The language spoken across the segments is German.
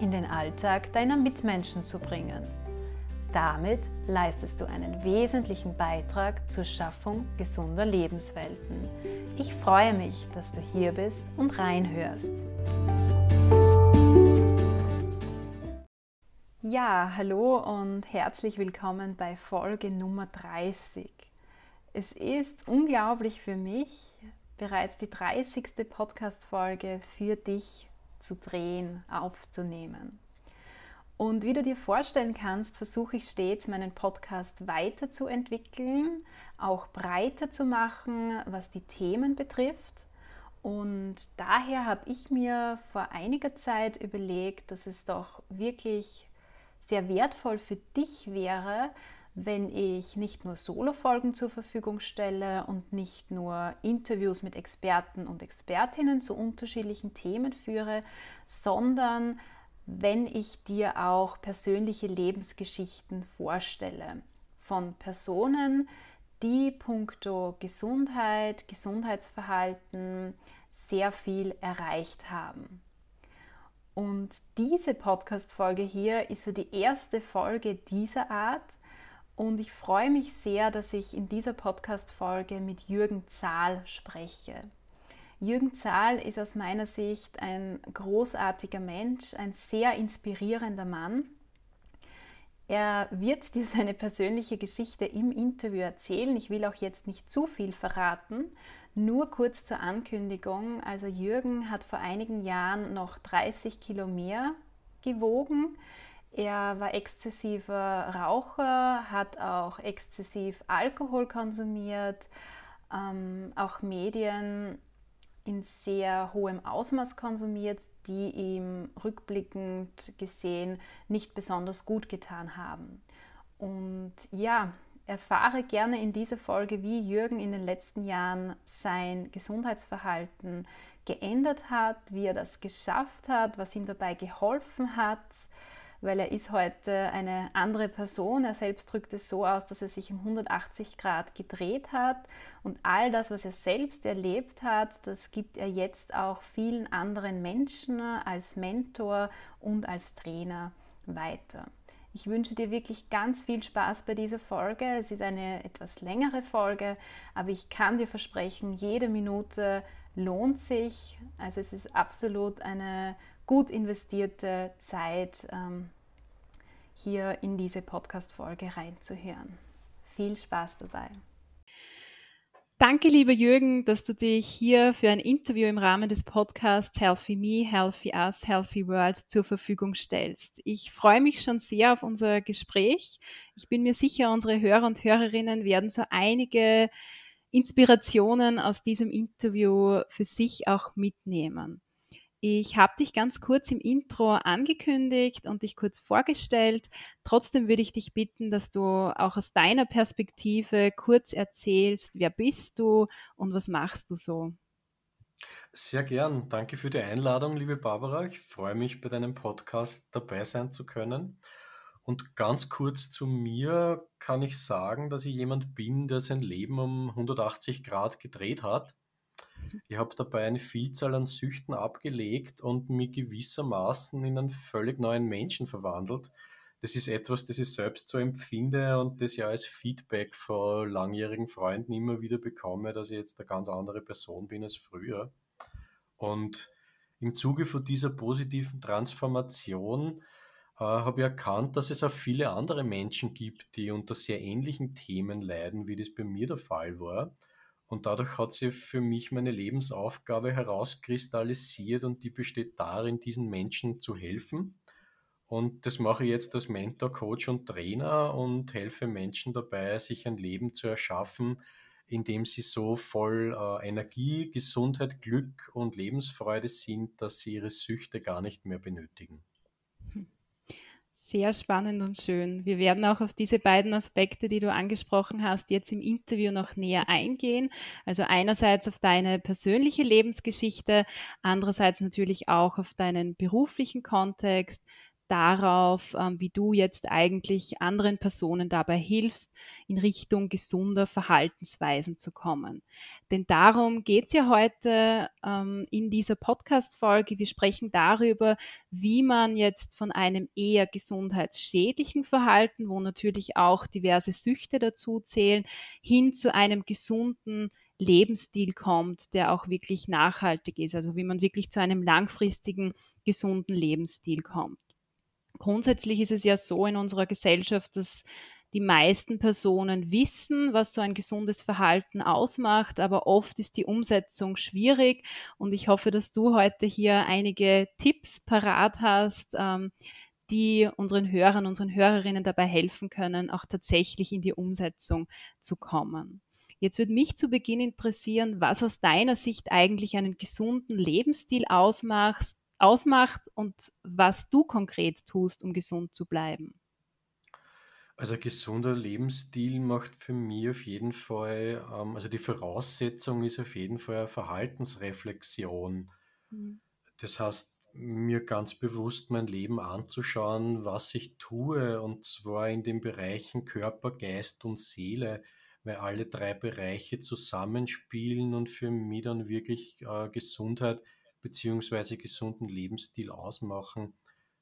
in den Alltag deiner Mitmenschen zu bringen. Damit leistest du einen wesentlichen Beitrag zur Schaffung gesunder Lebenswelten. Ich freue mich, dass du hier bist und reinhörst. Ja, hallo und herzlich willkommen bei Folge Nummer 30. Es ist unglaublich für mich, bereits die 30. Podcast-Folge für dich zu drehen, aufzunehmen. Und wie du dir vorstellen kannst, versuche ich stets, meinen Podcast weiterzuentwickeln, auch breiter zu machen, was die Themen betrifft. Und daher habe ich mir vor einiger Zeit überlegt, dass es doch wirklich sehr wertvoll für dich wäre, wenn ich nicht nur Solo-Folgen zur Verfügung stelle und nicht nur Interviews mit Experten und Expertinnen zu unterschiedlichen Themen führe, sondern wenn ich dir auch persönliche Lebensgeschichten vorstelle von Personen, die puncto Gesundheit, Gesundheitsverhalten sehr viel erreicht haben. Und diese Podcast-Folge hier ist so die erste Folge dieser Art und ich freue mich sehr, dass ich in dieser Podcast-Folge mit Jürgen Zahl spreche. Jürgen Zahl ist aus meiner Sicht ein großartiger Mensch, ein sehr inspirierender Mann. Er wird dir seine persönliche Geschichte im Interview erzählen. Ich will auch jetzt nicht zu viel verraten. Nur kurz zur Ankündigung. Also Jürgen hat vor einigen Jahren noch 30 Kilo mehr gewogen. Er war exzessiver Raucher, hat auch exzessiv Alkohol konsumiert, ähm, auch Medien in sehr hohem Ausmaß konsumiert, die ihm rückblickend gesehen nicht besonders gut getan haben. Und ja, erfahre gerne in dieser Folge, wie Jürgen in den letzten Jahren sein Gesundheitsverhalten geändert hat, wie er das geschafft hat, was ihm dabei geholfen hat weil er ist heute eine andere Person. Er selbst drückt es so aus, dass er sich um 180 Grad gedreht hat und all das, was er selbst erlebt hat, das gibt er jetzt auch vielen anderen Menschen als Mentor und als Trainer weiter. Ich wünsche dir wirklich ganz viel Spaß bei dieser Folge. Es ist eine etwas längere Folge, aber ich kann dir versprechen, jede Minute lohnt sich. Also es ist absolut eine gut investierte Zeit, ähm, hier in diese Podcast-Folge reinzuhören. Viel Spaß dabei. Danke, lieber Jürgen, dass du dich hier für ein Interview im Rahmen des Podcasts Healthy Me, Healthy Us, Healthy World zur Verfügung stellst. Ich freue mich schon sehr auf unser Gespräch. Ich bin mir sicher, unsere Hörer und Hörerinnen werden so einige Inspirationen aus diesem Interview für sich auch mitnehmen. Ich habe dich ganz kurz im Intro angekündigt und dich kurz vorgestellt. Trotzdem würde ich dich bitten, dass du auch aus deiner Perspektive kurz erzählst, wer bist du und was machst du so? Sehr gern. Danke für die Einladung, liebe Barbara. Ich freue mich, bei deinem Podcast dabei sein zu können. Und ganz kurz zu mir kann ich sagen, dass ich jemand bin, der sein Leben um 180 Grad gedreht hat ich habe dabei eine Vielzahl an Süchten abgelegt und mich gewissermaßen in einen völlig neuen Menschen verwandelt. Das ist etwas, das ich selbst so empfinde und das ja als Feedback von langjährigen Freunden immer wieder bekomme, dass ich jetzt eine ganz andere Person bin als früher. Und im Zuge von dieser positiven Transformation äh, habe ich erkannt, dass es auch viele andere Menschen gibt, die unter sehr ähnlichen Themen leiden, wie das bei mir der Fall war. Und dadurch hat sich für mich meine Lebensaufgabe herauskristallisiert und die besteht darin, diesen Menschen zu helfen. Und das mache ich jetzt als Mentor, Coach und Trainer und helfe Menschen dabei, sich ein Leben zu erschaffen, in dem sie so voll äh, Energie, Gesundheit, Glück und Lebensfreude sind, dass sie ihre Süchte gar nicht mehr benötigen. Sehr spannend und schön. Wir werden auch auf diese beiden Aspekte, die du angesprochen hast, jetzt im Interview noch näher eingehen. Also einerseits auf deine persönliche Lebensgeschichte, andererseits natürlich auch auf deinen beruflichen Kontext, darauf, ähm, wie du jetzt eigentlich anderen Personen dabei hilfst, in Richtung gesunder Verhaltensweisen zu kommen. Denn darum geht es ja heute ähm, in dieser Podcast-Folge. Wir sprechen darüber, wie man jetzt von einem eher gesundheitsschädlichen Verhalten, wo natürlich auch diverse Süchte dazu zählen, hin zu einem gesunden Lebensstil kommt, der auch wirklich nachhaltig ist. Also wie man wirklich zu einem langfristigen, gesunden Lebensstil kommt grundsätzlich ist es ja so in unserer Gesellschaft, dass die meisten Personen wissen, was so ein gesundes Verhalten ausmacht, aber oft ist die Umsetzung schwierig. Und ich hoffe, dass du heute hier einige Tipps parat hast, ähm, die unseren Hörern, unseren Hörerinnen dabei helfen können, auch tatsächlich in die Umsetzung zu kommen. Jetzt würde mich zu Beginn interessieren, was aus deiner Sicht eigentlich einen gesunden Lebensstil ausmacht, ausmacht und was du konkret tust, um gesund zu bleiben? Also ein gesunder Lebensstil macht für mich auf jeden Fall, ähm, also die Voraussetzung ist auf jeden Fall eine Verhaltensreflexion. Mhm. Das heißt, mir ganz bewusst mein Leben anzuschauen, was ich tue, und zwar in den Bereichen Körper, Geist und Seele, weil alle drei Bereiche zusammenspielen und für mich dann wirklich äh, Gesundheit beziehungsweise gesunden Lebensstil ausmachen.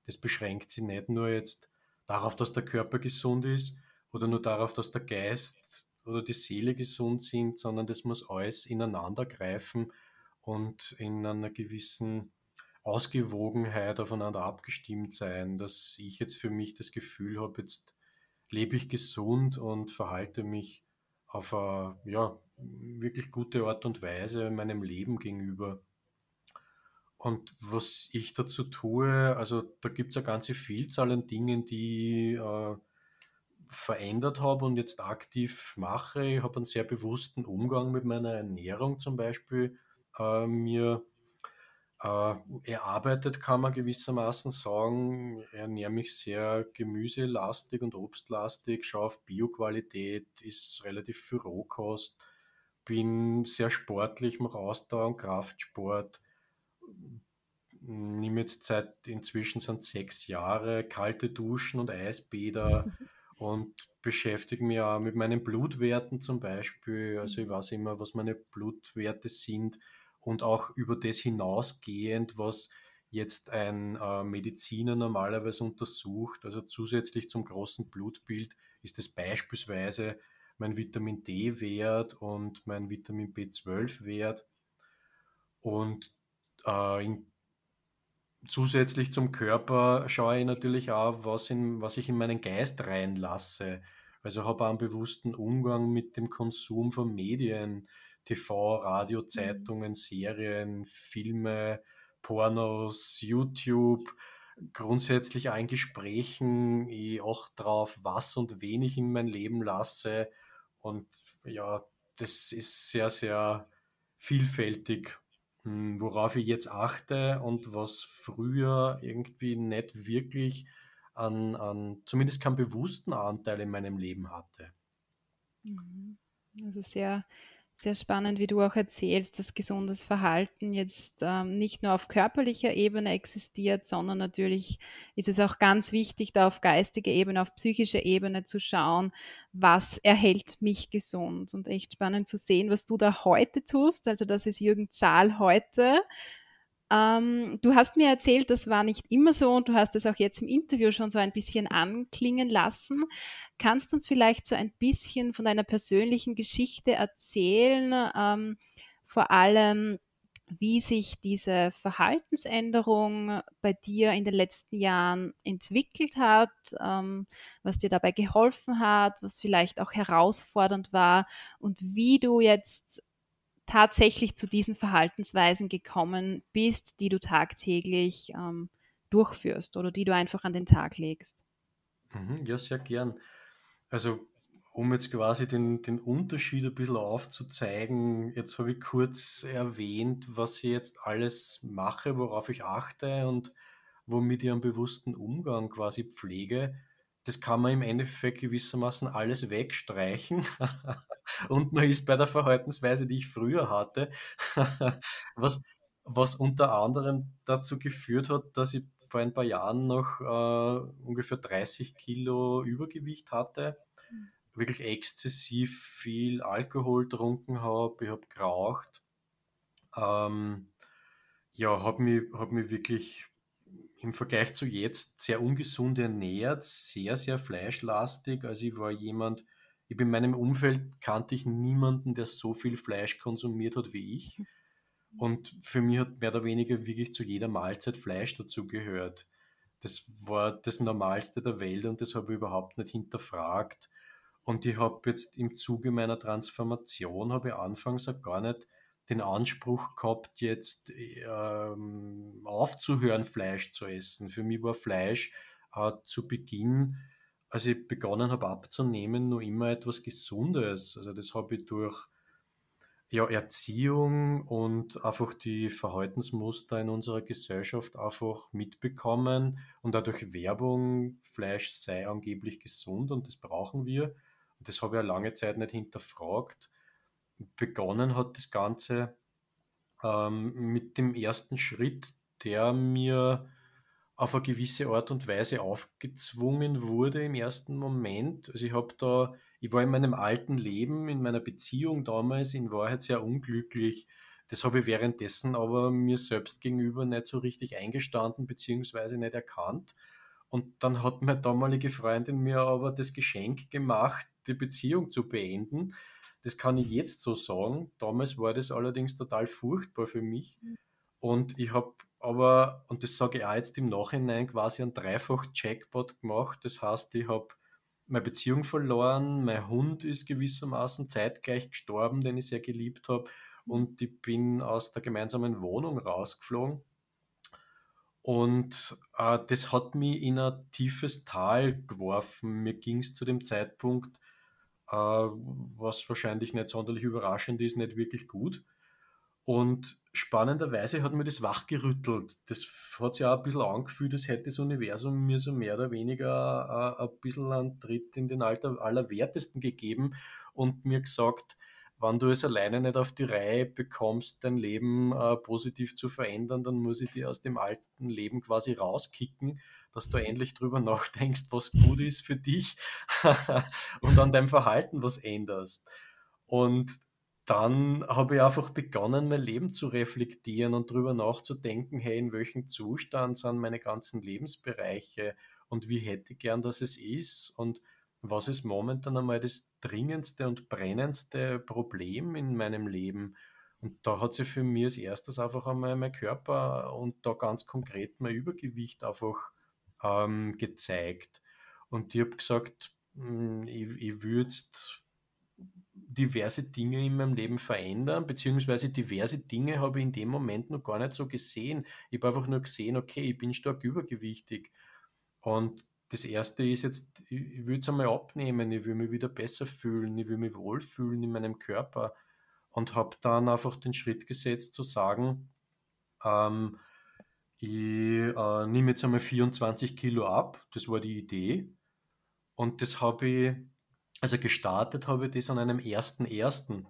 Das beschränkt sich nicht nur jetzt darauf, dass der Körper gesund ist oder nur darauf, dass der Geist oder die Seele gesund sind, sondern das muss alles ineinander greifen und in einer gewissen Ausgewogenheit aufeinander abgestimmt sein, dass ich jetzt für mich das Gefühl habe, jetzt lebe ich gesund und verhalte mich auf eine ja, wirklich gute Art und Weise meinem Leben gegenüber. Und was ich dazu tue, also da gibt es eine ganze Vielzahl an Dingen, die ich äh, verändert habe und jetzt aktiv mache. Ich habe einen sehr bewussten Umgang mit meiner Ernährung zum Beispiel äh, mir äh, erarbeitet, kann man gewissermaßen sagen. Ich ernähre mich sehr gemüselastig und obstlastig, schaue auf Bioqualität, ist relativ viel Rohkost, bin sehr sportlich, mache Ausdauer und Kraftsport nehme jetzt seit inzwischen sind sechs Jahre kalte Duschen und Eisbäder mhm. und beschäftige mich auch mit meinen Blutwerten zum Beispiel. Also ich weiß immer, was meine Blutwerte sind und auch über das hinausgehend, was jetzt ein äh, Mediziner normalerweise untersucht. Also zusätzlich zum großen Blutbild ist es beispielsweise mein Vitamin D-Wert und mein Vitamin B12-Wert. Und äh, in, zusätzlich zum Körper schaue ich natürlich auch, was, in, was ich in meinen Geist reinlasse. Also habe auch einen bewussten Umgang mit dem Konsum von Medien, TV, Radio, mhm. Zeitungen, Serien, Filme, Pornos, YouTube, grundsätzlich auch in Gesprächen. Ich achte darauf, was und wen ich in mein Leben lasse. Und ja, das ist sehr, sehr vielfältig worauf ich jetzt achte und was früher irgendwie nicht wirklich an, an zumindest keinen bewussten Anteil in meinem Leben hatte. Mhm. Also sehr sehr spannend, wie du auch erzählst, dass gesundes Verhalten jetzt ähm, nicht nur auf körperlicher Ebene existiert, sondern natürlich ist es auch ganz wichtig, da auf geistiger Ebene, auf psychischer Ebene zu schauen, was erhält mich gesund. Und echt spannend zu sehen, was du da heute tust. Also das ist Jürgen Zahl heute. Ähm, du hast mir erzählt, das war nicht immer so und du hast es auch jetzt im Interview schon so ein bisschen anklingen lassen. Kannst du uns vielleicht so ein bisschen von deiner persönlichen Geschichte erzählen? Ähm, vor allem, wie sich diese Verhaltensänderung bei dir in den letzten Jahren entwickelt hat, ähm, was dir dabei geholfen hat, was vielleicht auch herausfordernd war und wie du jetzt tatsächlich zu diesen Verhaltensweisen gekommen bist, die du tagtäglich ähm, durchführst oder die du einfach an den Tag legst. Mhm, ja, sehr gern. Also, um jetzt quasi den, den Unterschied ein bisschen aufzuzeigen, jetzt habe ich kurz erwähnt, was ich jetzt alles mache, worauf ich achte und womit ich einen bewussten Umgang quasi pflege, das kann man im Endeffekt gewissermaßen alles wegstreichen. Und man ist bei der Verhaltensweise, die ich früher hatte, was, was unter anderem dazu geführt hat, dass ich vor ein paar Jahren noch äh, ungefähr 30 Kilo Übergewicht hatte, mhm. wirklich exzessiv viel Alkohol getrunken habe, ich habe geraucht, ähm, ja, habe mich, hab mich wirklich im Vergleich zu jetzt sehr ungesund ernährt, sehr, sehr fleischlastig. Also ich war jemand, ich in meinem Umfeld kannte ich niemanden, der so viel Fleisch konsumiert hat wie ich. Und für mich hat mehr oder weniger wirklich zu jeder Mahlzeit Fleisch dazu gehört. Das war das Normalste der Welt und das habe ich überhaupt nicht hinterfragt. Und ich habe jetzt im Zuge meiner Transformation, habe ich anfangs auch gar nicht den Anspruch gehabt, jetzt ähm, aufzuhören, Fleisch zu essen. Für mich war Fleisch äh, zu Beginn, als ich begonnen habe abzunehmen, nur immer etwas Gesundes. Also das habe ich durch ja, Erziehung und einfach die Verhaltensmuster in unserer Gesellschaft einfach mitbekommen und dadurch Werbung, Fleisch sei angeblich gesund und das brauchen wir. Und das habe ich ja lange Zeit nicht hinterfragt begonnen hat das Ganze ähm, mit dem ersten Schritt, der mir auf eine gewisse Art und Weise aufgezwungen wurde im ersten Moment. Also ich habe da, ich war in meinem alten Leben, in meiner Beziehung damals in Wahrheit sehr unglücklich. Das habe ich währenddessen aber mir selbst gegenüber nicht so richtig eingestanden bzw. nicht erkannt. Und dann hat meine damalige Freundin mir aber das Geschenk gemacht, die Beziehung zu beenden das kann ich jetzt so sagen. Damals war das allerdings total furchtbar für mich. Und ich habe aber, und das sage ich auch jetzt im Nachhinein, quasi einen Dreifach-Jackpot gemacht. Das heißt, ich habe meine Beziehung verloren, mein Hund ist gewissermaßen zeitgleich gestorben, den ich sehr geliebt habe, und ich bin aus der gemeinsamen Wohnung rausgeflogen. Und äh, das hat mich in ein tiefes Tal geworfen. Mir ging es zu dem Zeitpunkt äh, was wahrscheinlich nicht sonderlich überraschend ist, nicht wirklich gut. Und spannenderweise hat mir das wachgerüttelt. Das hat sich auch ein bisschen angefühlt, als hätte das Universum mir so mehr oder weniger äh, ein bisschen einen Tritt in den Alter Allerwertesten gegeben und mir gesagt, wenn du es alleine nicht auf die Reihe bekommst, dein Leben äh, positiv zu verändern, dann muss ich dir aus dem alten Leben quasi rauskicken dass du endlich drüber nachdenkst, was gut ist für dich und an deinem Verhalten was änderst. Und dann habe ich einfach begonnen, mein Leben zu reflektieren und drüber nachzudenken, hey, in welchem Zustand sind meine ganzen Lebensbereiche und wie hätte ich gern, dass es ist und was ist momentan einmal das dringendste und brennendste Problem in meinem Leben. Und da hat sich für mich als erstes einfach einmal mein Körper und da ganz konkret mein Übergewicht einfach ähm, gezeigt. Und ich habe gesagt, hm, ich, ich würde diverse Dinge in meinem Leben verändern, beziehungsweise diverse Dinge habe ich in dem Moment noch gar nicht so gesehen. Ich habe einfach nur gesehen, okay, ich bin stark übergewichtig. Und das erste ist jetzt, ich will es einmal abnehmen, ich will mich wieder besser fühlen, ich will mich wohlfühlen in meinem Körper. Und habe dann einfach den Schritt gesetzt zu sagen, ähm, ich äh, nehme jetzt einmal 24 Kilo ab, das war die Idee. Und das habe ich, also gestartet habe ich das an einem 1.1.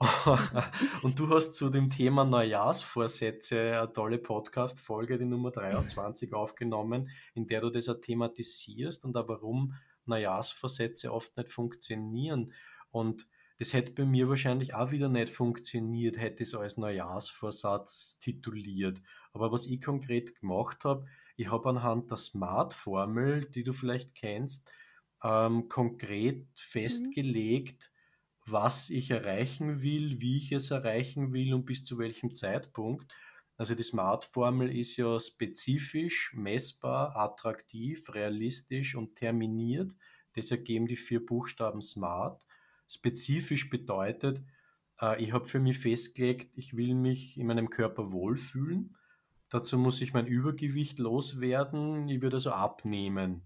und du hast zu dem Thema Neujahrsvorsätze eine tolle Podcast-Folge, die Nummer 23, aufgenommen, in der du das auch thematisierst und auch warum Neujahrsvorsätze oft nicht funktionieren. Und das hätte bei mir wahrscheinlich auch wieder nicht funktioniert, hätte es als Neujahrsvorsatz tituliert. Aber was ich konkret gemacht habe, ich habe anhand der Smart-Formel, die du vielleicht kennst, ähm, konkret mhm. festgelegt, mhm. was ich erreichen will, wie ich es erreichen will und bis zu welchem Zeitpunkt. Also die Smart-Formel ist ja spezifisch, messbar, attraktiv, realistisch und terminiert. Das ergeben die vier Buchstaben Smart spezifisch bedeutet, äh, ich habe für mich festgelegt, ich will mich in meinem Körper wohlfühlen. Dazu muss ich mein Übergewicht loswerden, ich würde also abnehmen.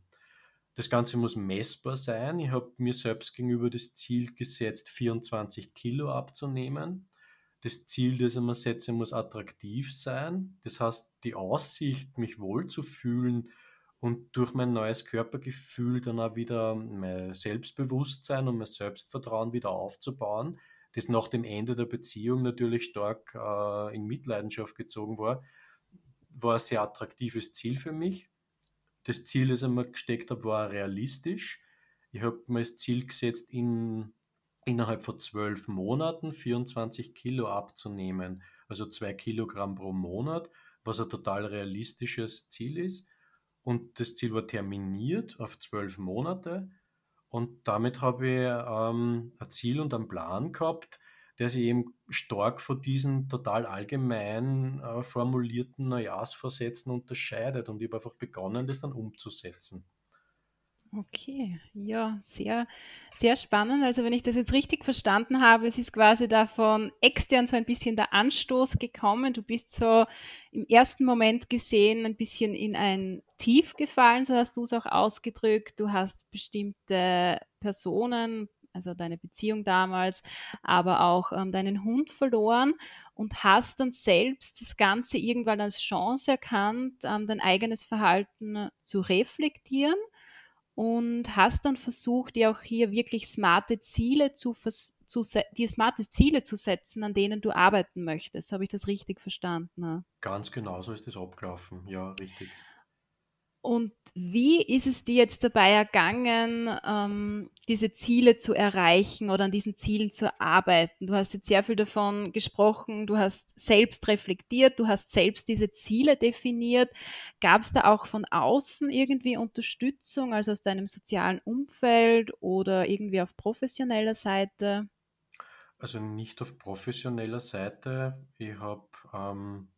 Das Ganze muss messbar sein. Ich habe mir selbst gegenüber das Ziel gesetzt, 24 Kilo abzunehmen. Das Ziel, das ich mir setze, muss attraktiv sein. Das heißt, die Aussicht, mich wohl zu fühlen und durch mein neues Körpergefühl dann auch wieder mein Selbstbewusstsein und mein Selbstvertrauen wieder aufzubauen, das nach dem Ende der Beziehung natürlich stark äh, in Mitleidenschaft gezogen war, war ein sehr attraktives Ziel für mich. Das Ziel, das ich mir gesteckt habe, war realistisch. Ich habe mir das Ziel gesetzt, in, innerhalb von zwölf Monaten 24 Kilo abzunehmen, also zwei Kilogramm pro Monat, was ein total realistisches Ziel ist. Und das Ziel war terminiert auf zwölf Monate. Und damit habe ich ähm, ein Ziel und einen Plan gehabt, der sich eben stark von diesen total allgemein äh, formulierten Neujahrsvorsätzen unterscheidet. Und ich habe einfach begonnen, das dann umzusetzen. Okay, ja, sehr, sehr spannend. Also wenn ich das jetzt richtig verstanden habe, es ist quasi davon extern so ein bisschen der Anstoß gekommen. Du bist so im ersten Moment gesehen ein bisschen in ein Tief gefallen, so hast du es auch ausgedrückt. Du hast bestimmte Personen, also deine Beziehung damals, aber auch ähm, deinen Hund verloren und hast dann selbst das Ganze irgendwann als Chance erkannt, ähm, dein eigenes Verhalten zu reflektieren und hast dann versucht, dir auch hier wirklich smarte Ziele zu, zu dir smarte Ziele zu setzen, an denen du arbeiten möchtest. Habe ich das richtig verstanden? Ganz genau so ist es abgelaufen, ja, richtig. Und wie ist es dir jetzt dabei ergangen, ähm, diese Ziele zu erreichen oder an diesen Zielen zu arbeiten? Du hast jetzt sehr viel davon gesprochen, du hast selbst reflektiert, du hast selbst diese Ziele definiert. Gab es da auch von außen irgendwie Unterstützung, also aus deinem sozialen Umfeld oder irgendwie auf professioneller Seite? Also nicht auf professioneller Seite. Ich habe ähm hm,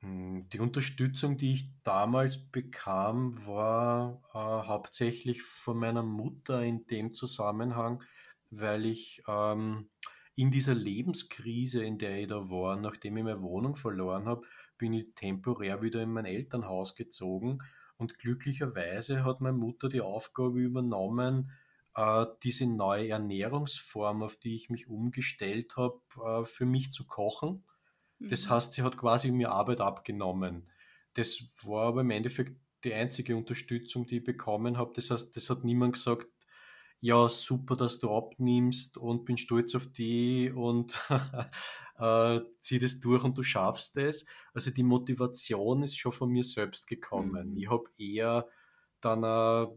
die Unterstützung, die ich damals bekam, war äh, hauptsächlich von meiner Mutter in dem Zusammenhang, weil ich ähm, in dieser Lebenskrise, in der ich da war, nachdem ich meine Wohnung verloren habe, bin ich temporär wieder in mein Elternhaus gezogen und glücklicherweise hat meine Mutter die Aufgabe übernommen, äh, diese neue Ernährungsform, auf die ich mich umgestellt habe, äh, für mich zu kochen das mhm. heißt, sie hat quasi mir Arbeit abgenommen. Das war aber im Endeffekt die einzige Unterstützung, die ich bekommen habe. Das heißt, das hat niemand gesagt, ja, super, dass du abnimmst und bin stolz auf die und äh, zieh das durch und du schaffst es. Also die Motivation ist schon von mir selbst gekommen. Mhm. Ich habe eher dann äh,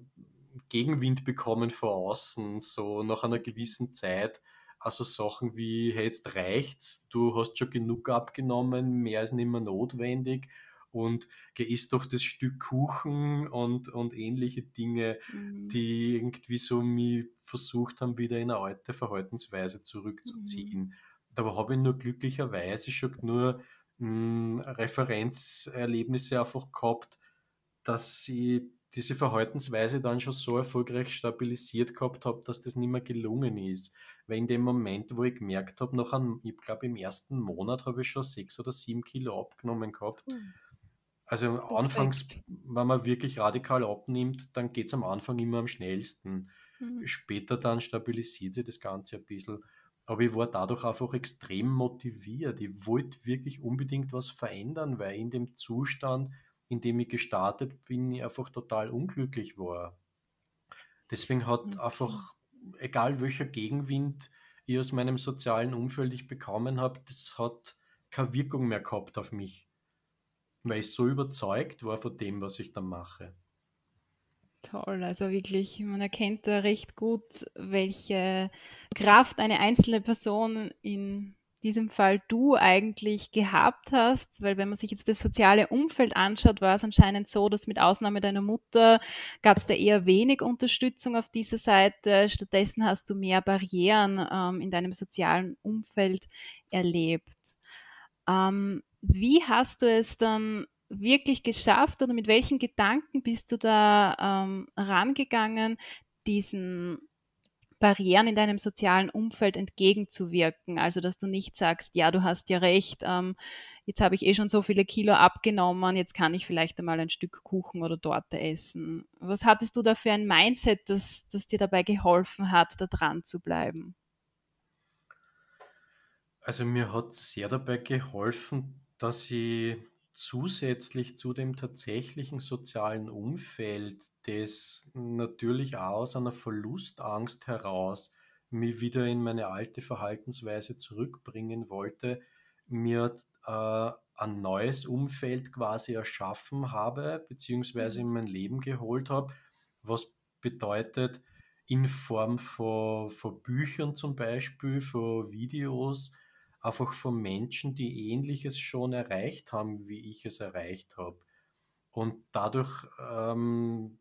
Gegenwind bekommen von außen, so nach einer gewissen Zeit also Sachen wie, hey, jetzt reicht's, du hast schon genug abgenommen, mehr ist nicht mehr notwendig und isst doch das Stück Kuchen und, und ähnliche Dinge, mhm. die irgendwie so mich versucht haben, wieder in eine alte Verhaltensweise zurückzuziehen. Mhm. Da habe ich nur glücklicherweise schon nur mh, hm, Referenzerlebnisse einfach gehabt, dass ich diese Verhaltensweise dann schon so erfolgreich stabilisiert gehabt habe, dass das nicht mehr gelungen ist. Weil in dem Moment, wo ich gemerkt habe, noch an, ich glaube im ersten Monat habe ich schon sechs oder sieben Kilo abgenommen gehabt. Mhm. Also Perfekt. anfangs, wenn man wirklich radikal abnimmt, dann geht es am Anfang immer am schnellsten. Mhm. Später dann stabilisiert sich das Ganze ein bisschen. Aber ich war dadurch einfach extrem motiviert. Ich wollte wirklich unbedingt was verändern, weil in dem Zustand, in dem ich gestartet bin, ich einfach total unglücklich war. Deswegen hat einfach, egal welcher Gegenwind ich aus meinem sozialen Umfeld ich bekommen habe, das hat keine Wirkung mehr gehabt auf mich, weil ich so überzeugt war von dem, was ich da mache. Toll, also wirklich, man erkennt da recht gut, welche Kraft eine einzelne Person in diesem Fall du eigentlich gehabt hast, weil wenn man sich jetzt das soziale Umfeld anschaut, war es anscheinend so, dass mit Ausnahme deiner Mutter gab es da eher wenig Unterstützung auf dieser Seite. Stattdessen hast du mehr Barrieren ähm, in deinem sozialen Umfeld erlebt. Ähm, wie hast du es dann wirklich geschafft oder mit welchen Gedanken bist du da ähm, rangegangen, diesen Barrieren in deinem sozialen Umfeld entgegenzuwirken. Also, dass du nicht sagst, ja, du hast ja recht, ähm, jetzt habe ich eh schon so viele Kilo abgenommen, jetzt kann ich vielleicht einmal ein Stück Kuchen oder Torte essen. Was hattest du da für ein Mindset, das, das dir dabei geholfen hat, da dran zu bleiben? Also mir hat sehr dabei geholfen, dass ich zusätzlich zu dem tatsächlichen sozialen Umfeld, das natürlich auch aus einer Verlustangst heraus mich wieder in meine alte Verhaltensweise zurückbringen wollte, mir äh, ein neues Umfeld quasi erschaffen habe, beziehungsweise Mhm. in mein Leben geholt habe, was bedeutet in Form von, von Büchern zum Beispiel, von Videos, einfach von Menschen, die Ähnliches schon erreicht haben, wie ich es erreicht habe. Und dadurch ähm,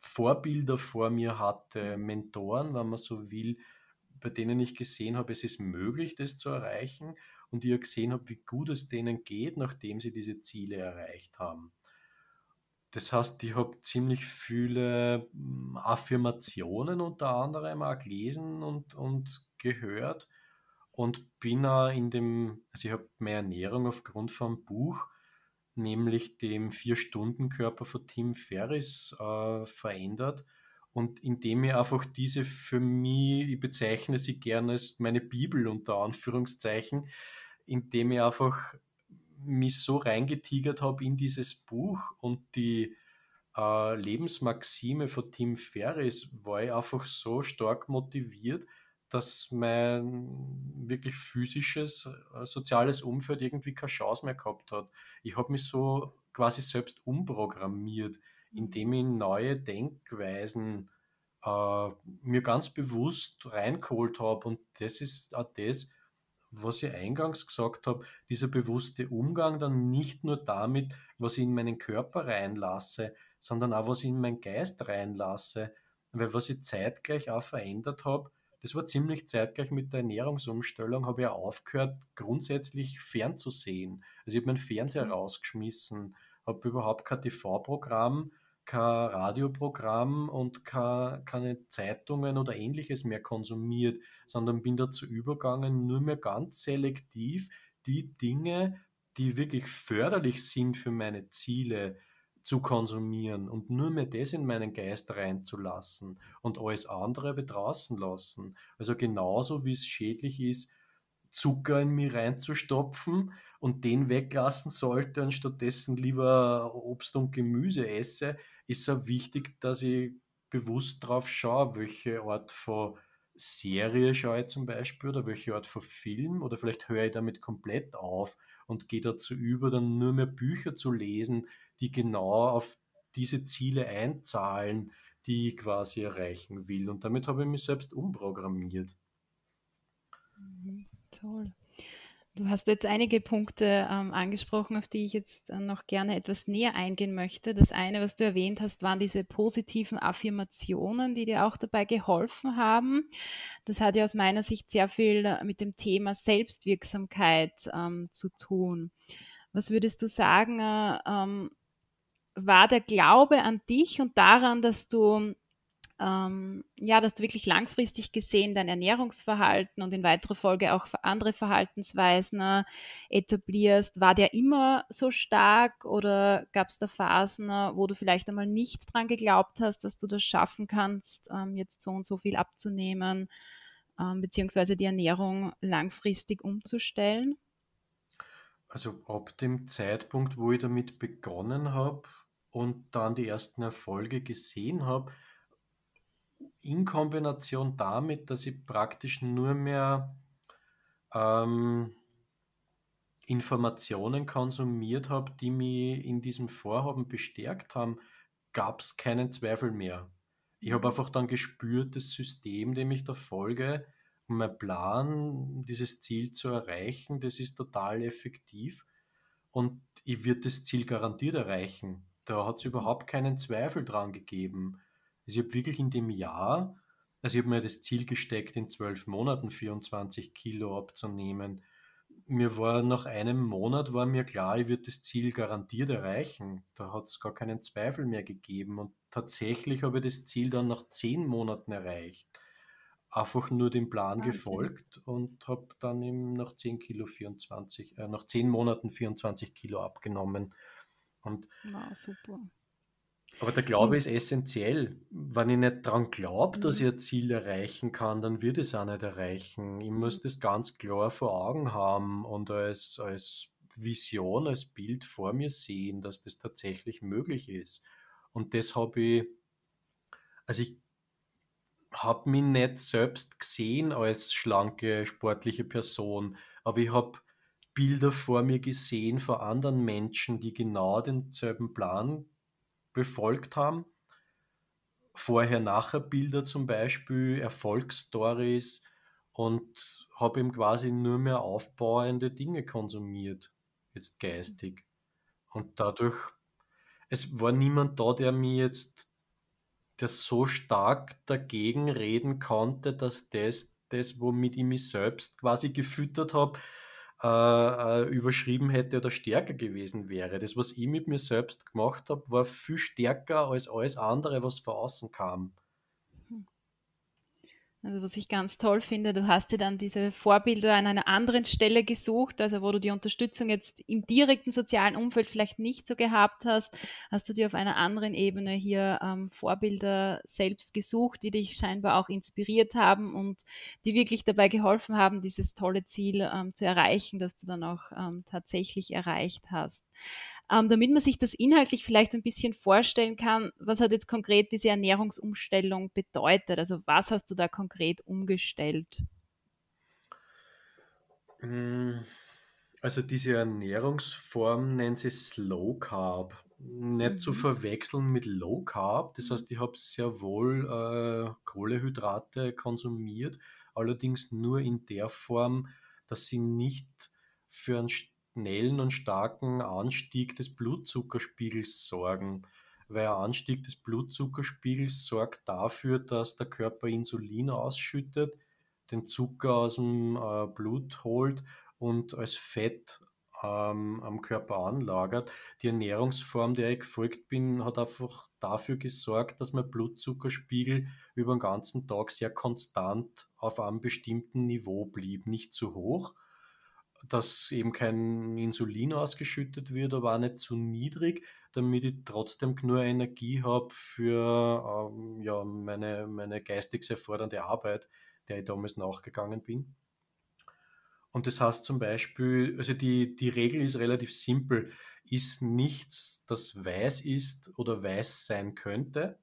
Vorbilder vor mir hatte. Mentoren, wenn man so will, bei denen ich gesehen habe, es ist möglich, das zu erreichen und ich gesehen habe, wie gut es denen geht, nachdem sie diese Ziele erreicht haben. Das heißt, ich habe ziemlich viele mm, Affirmationen unter anderem auch gelesen und, und gehört und bin auch in dem, also ich habe meine Ernährung aufgrund von Buch, nämlich dem Vier-Stunden-Körper von Tim Ferriss, äh, verändert. Und indem ich einfach diese für mich, ich bezeichne sie gerne als meine Bibel unter Anführungszeichen, indem ich einfach mich so reingetigert habe in dieses Buch und die äh, Lebensmaxime von Tim Ferriss war ich einfach so stark motiviert, dass mein wirklich physisches, äh, soziales Umfeld irgendwie keine Chance mehr gehabt hat. Ich habe mich so quasi selbst umprogrammiert, indem Mhm. ich neue Denkweisen äh, mir ganz bewusst reingeholt habe. Und das ist auch das, was ich eingangs gesagt habe, dieser bewusste Umgang dann nicht nur damit, was ich in meinen Körper reinlasse, sondern auch, was ich in meinen Geist reinlasse. Weil was ich zeitgleich auch verändert habe, das war ziemlich zeitgleich mit der Ernährungsumstellung, habe ich aufgehört, grundsätzlich fernzusehen. Also ich habe meinen Fernseher Mhm. rausgeschmissen, habe überhaupt kein TV-Programm, kein Radioprogramm und kein, keine Zeitungen oder ähnliches mehr konsumiert, sondern bin dazu übergegangen, nur mehr ganz selektiv die Dinge, die wirklich förderlich sind für meine Ziele, zu konsumieren und nur mehr das in meinen Geist reinzulassen und alles andere habe ich draußen lassen. Also genauso wie es schädlich ist, Zucker in mich reinzustopfen und den weglassen sollte und stattdessen lieber Obst und Gemüse esse, ist es wichtig, dass ich bewusst drauf schaue, welche Art von Serie schaue ich zum Beispiel oder welche Art von Film oder vielleicht höre ich damit komplett auf und gehe dazu über, dann nur mehr Bücher zu lesen, die genau auf diese Ziele einzahlen, die ich quasi erreichen will. Und damit habe ich mich selbst umprogrammiert. Mhm. Toll. Du hast jetzt einige Punkte ähm, angesprochen, auf die ich jetzt äh, noch gerne etwas näher eingehen möchte. Das eine, was du erwähnt hast, waren diese positiven Affirmationen, die dir auch dabei geholfen haben. Das hat ja aus meiner Sicht sehr viel äh, mit dem Thema Selbstwirksamkeit ähm, zu tun. Was würdest du sagen, äh, ähm, war der Glaube an dich und daran, dass du ähm, ja, dass du wirklich langfristig gesehen dein Ernährungsverhalten und in weiterer Folge auch andere Verhaltensweisen äh, etablierst, war der immer so stark oder gab es da Phasen, äh, wo du vielleicht einmal nicht dran geglaubt hast, dass du das schaffen kannst, ähm, jetzt so und so viel abzunehmen, ähm, beziehungsweise die Ernährung langfristig umzustellen? Also ab dem Zeitpunkt, wo ich damit begonnen habe und dann die ersten Erfolge gesehen habe, in Kombination damit, dass ich praktisch nur mehr ähm, Informationen konsumiert habe, die mich in diesem Vorhaben bestärkt haben, gab es keinen Zweifel mehr. Ich habe einfach dann gespürt, das System, dem ich da folge, mein Plan, dieses Ziel zu erreichen, das ist total effektiv und ich werde das Ziel garantiert erreichen. Da hat es überhaupt keinen Zweifel dran gegeben. Also ich habe wirklich in dem Jahr, also ich habe mir das Ziel gesteckt, in zwölf Monaten 24 Kilo abzunehmen. Mir war nach einem Monat war mir klar, ich würde das Ziel garantiert erreichen. Da hat es gar keinen Zweifel mehr gegeben. Und tatsächlich habe ich das Ziel dann nach zehn Monaten erreicht. Einfach nur dem Plan Wahnsinn. gefolgt und habe dann eben nach 10 Kilo 24, äh, nach 10 Monaten 24 Kilo abgenommen. Und Wow, super. Aber der Glaube ist essentiell. Wenn ich nicht daran glaube, dass ich ein Ziel erreichen kann, dann wird es auch nicht erreichen. Ich muss das ganz klar vor Augen haben und als, als Vision, als Bild vor mir sehen, dass das tatsächlich möglich ist. Und das habe ich, also ich habe mich nicht selbst gesehen als schlanke, sportliche Person, aber ich habe Bilder vor mir gesehen von anderen Menschen, die genau denselben Plan befolgt haben. Vorher-Nachher-Bilder zum Beispiel, Erfolgsstories und habe ihm quasi nur mehr aufbauende Dinge konsumiert, jetzt geistig. Und dadurch, es war niemand da, der mir jetzt der so stark dagegen reden konnte, dass das, das womit ich mich selbst quasi gefüttert habe, äh, äh, überschrieben hätte oder stärker gewesen wäre. Das, was ich mit mir selbst gemacht habe, war viel stärker als alles andere, was von außen kam. Also was ich ganz toll finde, du hast dir dann diese Vorbilder an einer anderen Stelle gesucht, also wo du die Unterstützung jetzt im direkten sozialen Umfeld vielleicht nicht so gehabt hast, hast du dir auf einer anderen Ebene hier ähm, Vorbilder selbst gesucht, die dich scheinbar auch inspiriert haben und die wirklich dabei geholfen haben, dieses tolle Ziel ähm, zu erreichen, das du dann auch ähm, tatsächlich erreicht hast ähm, damit man sich das inhaltlich vielleicht ein bisschen vorstellen kann, was hat jetzt konkret diese Ernährungsumstellung bedeutet? Also was hast du da konkret umgestellt? Mm, also diese Ernährungsform nennt sich Slow Carb. Nicht mhm. zu verwechseln mit Low Carb. Das mhm. heißt, ich habe sehr wohl äh, Kohlehydrate konsumiert, allerdings nur in der Form, dass sie nicht für einen schnellen und starken Anstieg des Blutzuckerspiegels sorgen, weil ein Anstieg des Blutzuckerspiegels sorgt dafür, dass der Körper Insulin ausschüttet, den Zucker aus dem äh, Blut holt und als Fett ähm, am Körper anlagert. Die Ernährungsform, der ich gefolgt bin, hat einfach dafür gesorgt, dass mein Blutzuckerspiegel über den ganzen Tag sehr konstant auf einem bestimmten Niveau blieb, nicht zu hoch dass eben kein Insulin ausgeschüttet wird, aber auch nicht zu niedrig, damit ich trotzdem genug Energie habe für ähm, ja, meine, meine geistig sehr fordernde Arbeit, der ich damals nachgegangen bin. Und das heißt zum Beispiel, also die, die Regel ist relativ simpel, ist nichts, das weiß ist oder weiß sein könnte.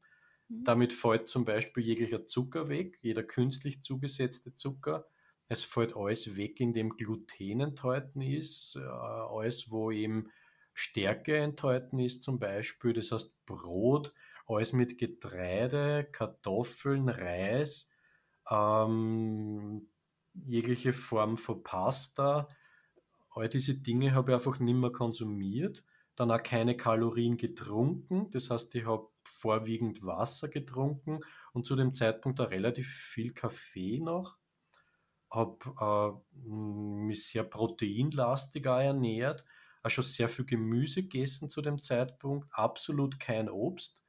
Mhm. Damit fällt zum Beispiel jeglicher Zucker weg, jeder künstlich zugesetzte Zucker es fällt alles weg, in dem Gluten enthalten ist, äh, alles, wo eben Stärke enthalten ist zum Beispiel, das heißt Brot, alles mit Getreide, Kartoffeln, Reis, ähm, jegliche Form von Pasta, all diese Dinge habe ich einfach nicht mehr konsumiert, dann auch keine Kalorien getrunken, das heißt, ich habe vorwiegend Wasser getrunken und zu dem Zeitpunkt auch relativ viel Kaffee noch habe äh, mich sehr proteinlastig ernährt, auch schon sehr viel Gemüse gegessen zu dem Zeitpunkt, absolut kein Obst.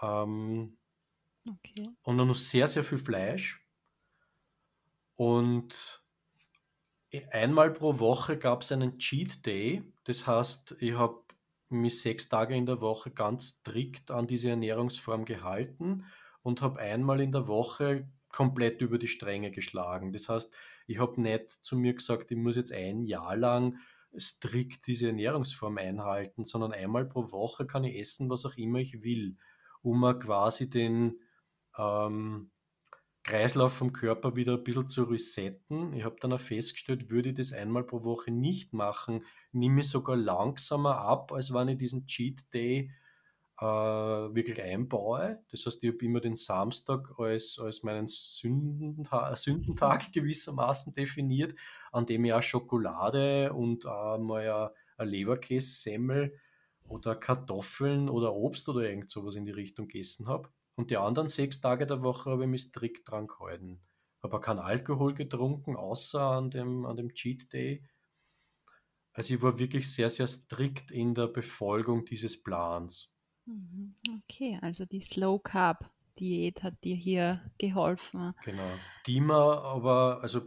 Ähm, okay. Und dann noch sehr, sehr viel Fleisch. Und einmal pro Woche gab es einen Cheat Day. Das heißt, ich habe mich sechs Tage in der Woche ganz strikt an diese Ernährungsform gehalten und habe einmal in der Woche komplett über die Stränge geschlagen. Das heißt, ich habe nicht zu mir gesagt, ich muss jetzt ein Jahr lang strikt diese Ernährungsform einhalten, sondern einmal pro Woche kann ich essen, was auch immer ich will, um quasi den ähm, Kreislauf vom Körper wieder ein bisschen zu resetten. Ich habe dann auch festgestellt, würde ich das einmal pro Woche nicht machen, nehme ich sogar langsamer ab, als wenn ich diesen Cheat Day wirklich einbaue. Das heißt, ich habe immer den Samstag als, als meinen Sündentag, Sündentag gewissermaßen definiert, an dem ich auch Schokolade und äh, mal ein Leberkässemmel oder Kartoffeln oder Obst oder irgend sowas in die Richtung gegessen habe. Und die anderen sechs Tage der Woche habe ich mich strikt dran gehalten. Habe keinen Alkohol getrunken, außer an dem, an dem Cheat Day. Also ich war wirklich sehr, sehr strikt in der Befolgung dieses Plans. Mhm. Okay, also die Slow Carb Diät hat dir hier geholfen. Genau. Die man aber, also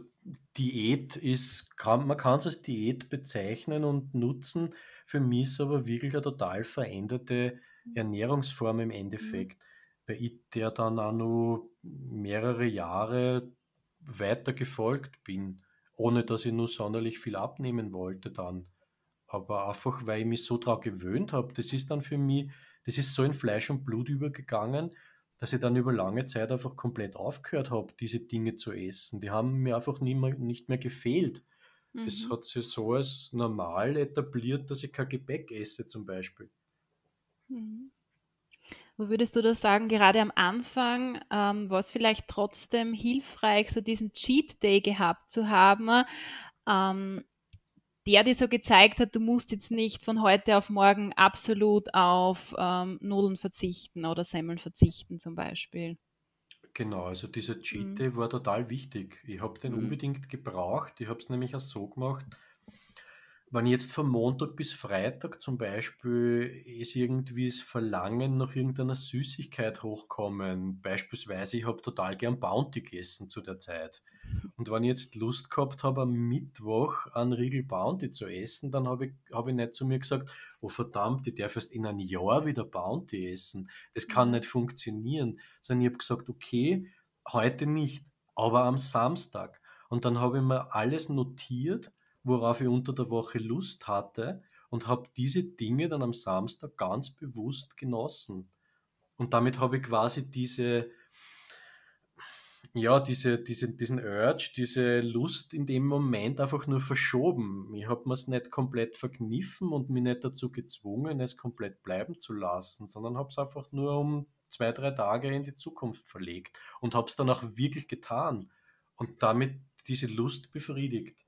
Diät ist, kann, man kann es als Diät bezeichnen und nutzen. Für mich ist aber wirklich eine total veränderte Ernährungsform im Endeffekt, weil ich der dann auch noch mehrere Jahre weiter gefolgt bin, ohne dass ich nur sonderlich viel abnehmen wollte dann. Aber einfach, weil ich mich so daran gewöhnt habe, das ist dann für mich, das ist so in Fleisch und Blut übergegangen, dass ich dann über lange Zeit einfach komplett aufgehört habe, diese Dinge zu essen. Die haben mir einfach nie mehr, nicht mehr gefehlt. Das Mhm. hat sich so als normal etabliert, dass ich kein Gebäck esse zum Beispiel. Mhm. Wo würdest du das sagen, gerade am Anfang, ähm, war es vielleicht trotzdem hilfreich, so diesen Cheat Day gehabt zu haben, ähm, der dir so gezeigt hat, du musst jetzt nicht von heute auf morgen absolut auf ähm, Nudeln verzichten oder Semmeln verzichten zum Beispiel. Genau, also dieser Cheat Mhm. War total wichtig. Ich habe den Mhm. unbedingt gebraucht. Ich habe es nämlich auch so gemacht, wenn jetzt von Montag bis Freitag zum Beispiel ist irgendwie das Verlangen nach irgendeiner Süßigkeit hochkommen. Beispielsweise, ich habe total gern Bounty gegessen zu der Zeit. Und wenn ich jetzt Lust gehabt habe, am Mittwoch einen Riegel Bounty zu essen, dann habe ich, habe ich nicht zu mir gesagt, oh verdammt, ich darf erst in einem Jahr wieder Bounty essen. Das kann Mhm. nicht funktionieren. Sondern ich habe gesagt, okay, heute nicht, aber am Samstag. Und dann habe ich mir alles notiert, worauf ich unter der Woche Lust hatte und habe diese Dinge dann am Samstag ganz bewusst genossen. Und damit habe ich quasi diese, ja, diese, diese, diesen Urge, diese Lust in dem Moment einfach nur verschoben. Ich habe mir es nicht komplett verkniffen und mich nicht dazu gezwungen, es komplett bleiben zu lassen, sondern habe es einfach nur um zwei, drei Tage in die Zukunft verlegt und habe es dann auch wirklich getan und damit diese Lust befriedigt.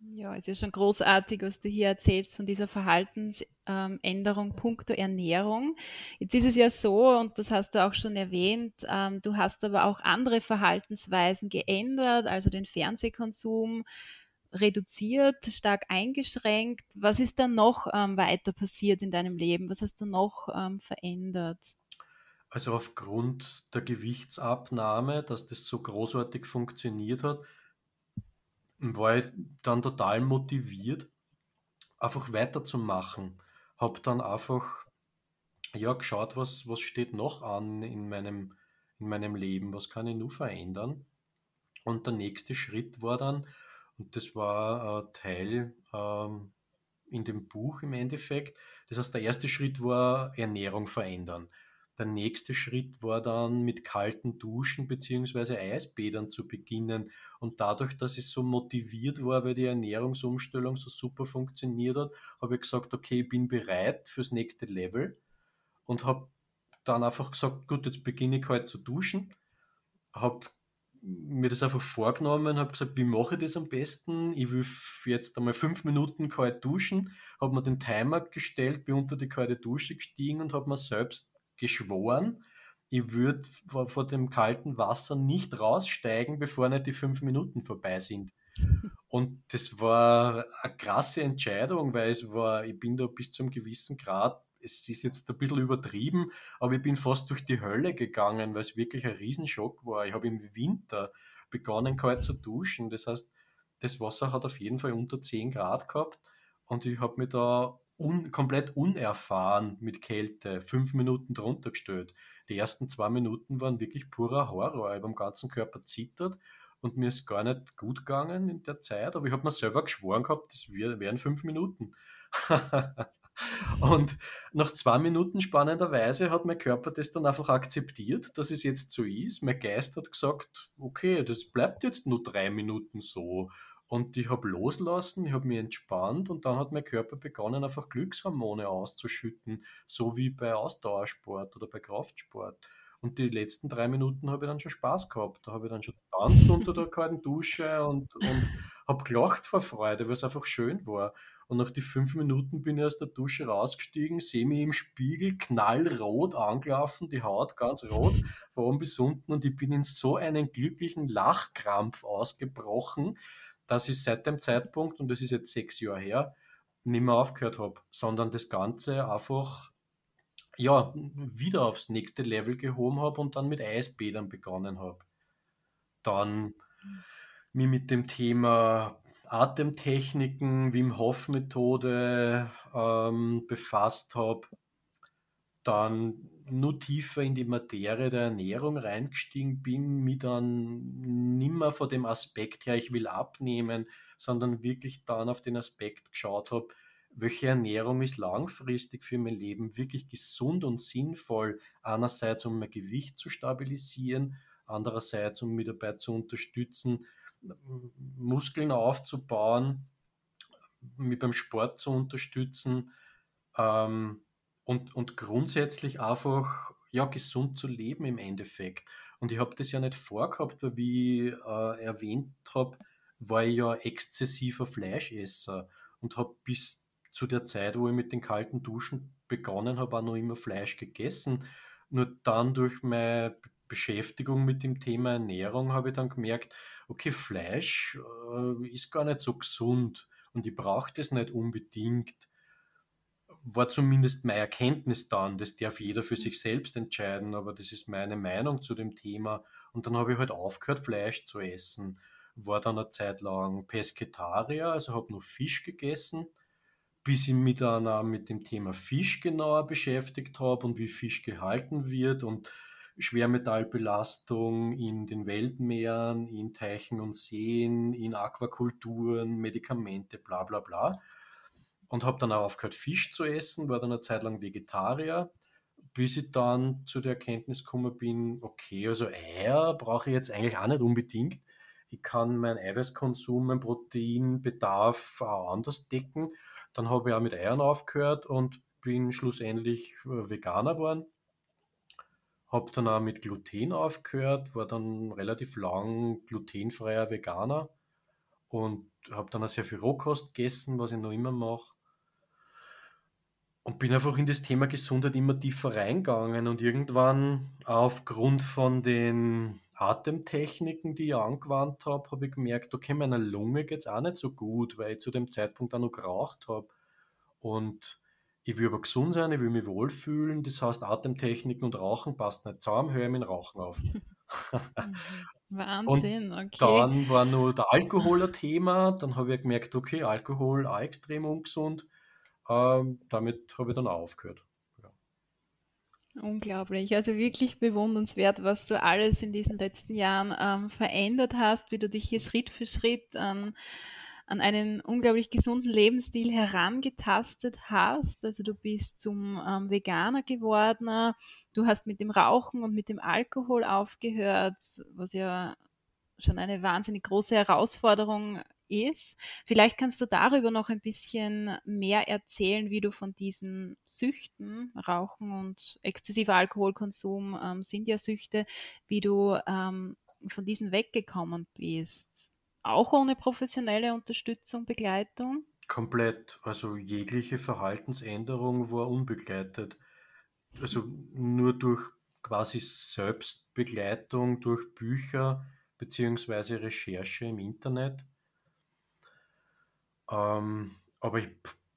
Ja, es ist schon großartig, was du hier erzählst von dieser Verhaltensänderung puncto Ernährung. Jetzt ist es ja so, und das hast du auch schon erwähnt, ähm, du hast aber auch andere Verhaltensweisen geändert, also den Fernsehkonsum reduziert, stark eingeschränkt. Was ist dann noch ähm, weiter passiert in deinem Leben? Was hast du noch ähm, verändert? Also aufgrund der Gewichtsabnahme, dass das so großartig funktioniert hat, war ich dann total motiviert, einfach weiterzumachen. Habe dann einfach ja, geschaut, was, was steht noch an in meinem, in meinem Leben, was kann ich nur verändern. Und der nächste Schritt war dann, und das war äh, Teil ähm, in dem Buch im Endeffekt, das heißt, der erste Schritt war Ernährung verändern. Der nächste Schritt war dann mit kalten Duschen beziehungsweise Eisbädern zu beginnen. Und dadurch, dass ich so motiviert war, weil die Ernährungsumstellung so super funktioniert hat, habe ich gesagt, okay, ich bin bereit fürs nächste Level und habe dann einfach gesagt, gut, jetzt beginne ich halt zu duschen. Habe mir das einfach vorgenommen, habe gesagt, wie mache ich das am besten? Ich will jetzt einmal fünf Minuten kalt duschen, habe mir den Timer gestellt, bin unter die kalte Dusche gestiegen und habe mir selbst geschworen, ich würde vor, dem kalten Wasser nicht raussteigen, bevor nicht die fünf Minuten vorbei sind. Und das war eine krasse Entscheidung, weil es war, ich bin da bis zu einem gewissen Grad, es ist jetzt ein bisschen übertrieben, aber ich bin fast durch die Hölle gegangen, weil es wirklich ein Riesenschock war. Ich habe im Winter begonnen, kalt zu duschen. Das heißt, das Wasser hat auf jeden Fall unter 10 Grad gehabt und ich habe mich da un, komplett unerfahren mit Kälte fünf Minuten drunter gestellt. Die ersten zwei Minuten waren wirklich purer Horror. Ich habe am ganzen Körper zittert und mir ist gar nicht gut gegangen in der Zeit, aber ich habe mir selber geschworen gehabt, das wären fünf Minuten. und nach zwei Minuten spannenderweise hat mein Körper das dann einfach akzeptiert, dass es jetzt so ist. Mein Geist hat gesagt, okay, das bleibt jetzt nur drei Minuten so. Und ich habe loslassen, ich habe mich entspannt und dann hat mein Körper begonnen, einfach Glückshormone auszuschütten, so wie bei Ausdauersport oder bei Kraftsport. Und die letzten drei Minuten habe ich dann schon Spaß gehabt. Da habe ich dann schon getanzt unter der kalten Dusche und, und habe gelacht vor Freude, weil es einfach schön war. Und nach die fünf Minuten bin ich aus der Dusche rausgestiegen, sehe mich im Spiegel knallrot angelaufen, die Haut ganz rot, von oben bis unten. Und ich bin in so einen glücklichen Lachkrampf ausgebrochen, dass ich seit dem Zeitpunkt, und das ist jetzt sechs Jahre her, nicht mehr aufgehört habe, sondern das Ganze einfach ja, wieder aufs nächste Level gehoben habe und dann mit Eisbädern begonnen habe. Dann mich mit dem Thema Atemtechniken, Wim Hof Methode ähm, befasst habe, dann nur tiefer in die Materie der Ernährung reingestiegen bin, mich dann nimmer von dem Aspekt her, ich will abnehmen, sondern wirklich dann auf den Aspekt geschaut habe, welche Ernährung ist langfristig für mein Leben wirklich gesund und sinnvoll, einerseits um mein Gewicht zu stabilisieren, andererseits um mich dabei zu unterstützen, Muskeln aufzubauen, mich beim Sport zu unterstützen ähm, und, und grundsätzlich einfach ja, gesund zu leben im Endeffekt. Und ich habe das ja nicht vorgehabt, weil wie ich äh, erwähnt habe, war ich ja exzessiver Fleischesser und habe bis zu der Zeit, wo ich mit den kalten Duschen begonnen habe, auch noch immer Fleisch gegessen. Nur dann durch meine Beschäftigung mit dem Thema Ernährung habe ich dann gemerkt, okay, Fleisch äh, ist gar nicht so gesund und ich brauche das nicht unbedingt. War zumindest meine Erkenntnis dann, das darf jeder für sich selbst entscheiden, aber das ist meine Meinung zu dem Thema. Und dann habe ich halt aufgehört, Fleisch zu essen. War dann eine Zeit lang Pesketarier, also habe nur Fisch gegessen, bis ich mich dann auch mit dem Thema Fisch genauer beschäftigt habe und wie Fisch gehalten wird und Schwermetallbelastung in den Weltmeeren, in Teichen und Seen, in Aquakulturen, Medikamente, bla bla bla. Und habe dann auch aufgehört, Fisch zu essen, war dann eine Zeit lang Vegetarier, bis ich dann zu der Erkenntnis gekommen bin, okay, also Eier brauche ich jetzt eigentlich auch nicht unbedingt. Ich kann meinen Eiweißkonsum, meinen Proteinbedarf auch anders decken. Dann habe ich auch mit Eiern aufgehört und bin schlussendlich äh, Veganer geworden habe dann auch mit Gluten aufgehört, war dann relativ lang glutenfreier Veganer und habe dann auch sehr viel Rohkost gegessen, was ich noch immer mache. Und bin einfach in das Thema Gesundheit immer tiefer reingegangen und irgendwann aufgrund von den Atemtechniken, die ich angewandt habe, habe ich gemerkt, okay, meiner Lunge geht es auch nicht so gut, weil ich zu dem Zeitpunkt auch noch geraucht habe. Und ich will aber gesund sein, ich will mich wohlfühlen. Das heißt, Atemtechniken und Rauchen passt nicht zusammen, höre ich mit Rauchen auf. Wahnsinn, okay. Dann war nur der Alkohol ein Thema. Dann habe ich gemerkt, okay, Alkohol auch extrem ungesund. Ähm, damit habe ich dann aufgehört. Ja. Unglaublich, also wirklich bewundernswert, was du alles in diesen letzten Jahren ähm, verändert hast, wie du dich hier Schritt für Schritt an an einen unglaublich gesunden Lebensstil herangetastet hast. Also du bist zum ähm, Veganer geworden, du hast mit dem Rauchen und mit dem Alkohol aufgehört, was ja schon eine wahnsinnig große Herausforderung ist. Vielleicht kannst du darüber noch ein bisschen mehr erzählen, wie du von diesen Süchten, Rauchen und exzessiver Alkoholkonsum ähm, sind ja Süchte, wie du ähm, von diesen weggekommen bist auch ohne professionelle Unterstützung, Begleitung? Komplett. Also jegliche Verhaltensänderung war unbegleitet. Also nur durch quasi Selbstbegleitung, durch Bücher bzw. Recherche im Internet. Ähm, aber ich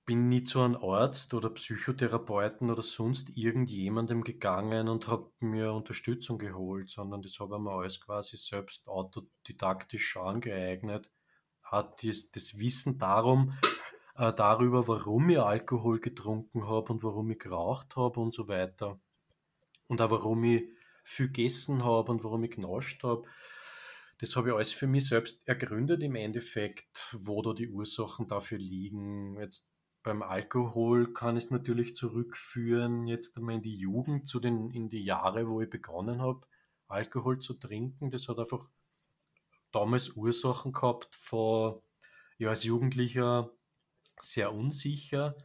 bin nie zu einem Arzt oder Psychotherapeuten oder sonst irgendjemandem gegangen und habe mir Unterstützung geholt, sondern das habe ich mir alles quasi selbst autodidaktisch angeeignet. Hat das, das Wissen darum, äh, darüber, warum ich Alkohol getrunken habe und warum ich geraucht habe und so weiter. Und auch warum ich viel gegessen habe und warum ich genascht habe. Das habe ich alles für mich selbst ergründet im Endeffekt, wo da die Ursachen dafür liegen. Jetzt beim Alkohol kann ich es natürlich zurückführen, jetzt einmal in die Jugend, zu den, in die Jahre, wo ich begonnen habe, Alkohol zu trinken. Das hat einfach damals Ursachen gehabt, vor, ja, als Jugendlicher sehr unsicher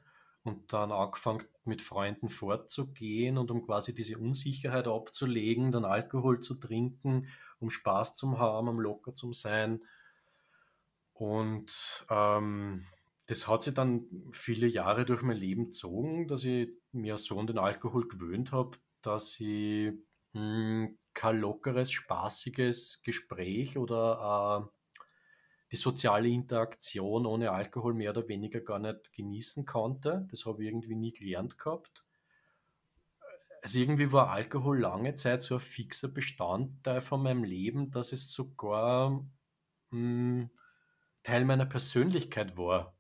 und dann angefangen mit Freunden fortzugehen und um quasi diese Unsicherheit abzulegen, dann Alkohol zu trinken, um Spaß zu haben, um locker zu sein. Und ähm, das hat sich dann viele Jahre durch mein Leben gezogen, dass ich mir so an den Alkohol gewöhnt habe, dass ich mh, hm, kein lockeres, spaßiges Gespräch oder äh, die soziale Interaktion ohne Alkohol mehr oder weniger gar nicht genießen konnte. Das habe ich irgendwie nie gelernt gehabt. Also irgendwie war Alkohol lange Zeit so ein fixer Bestandteil von meinem Leben, dass es sogar mh, hm, Teil meiner Persönlichkeit war.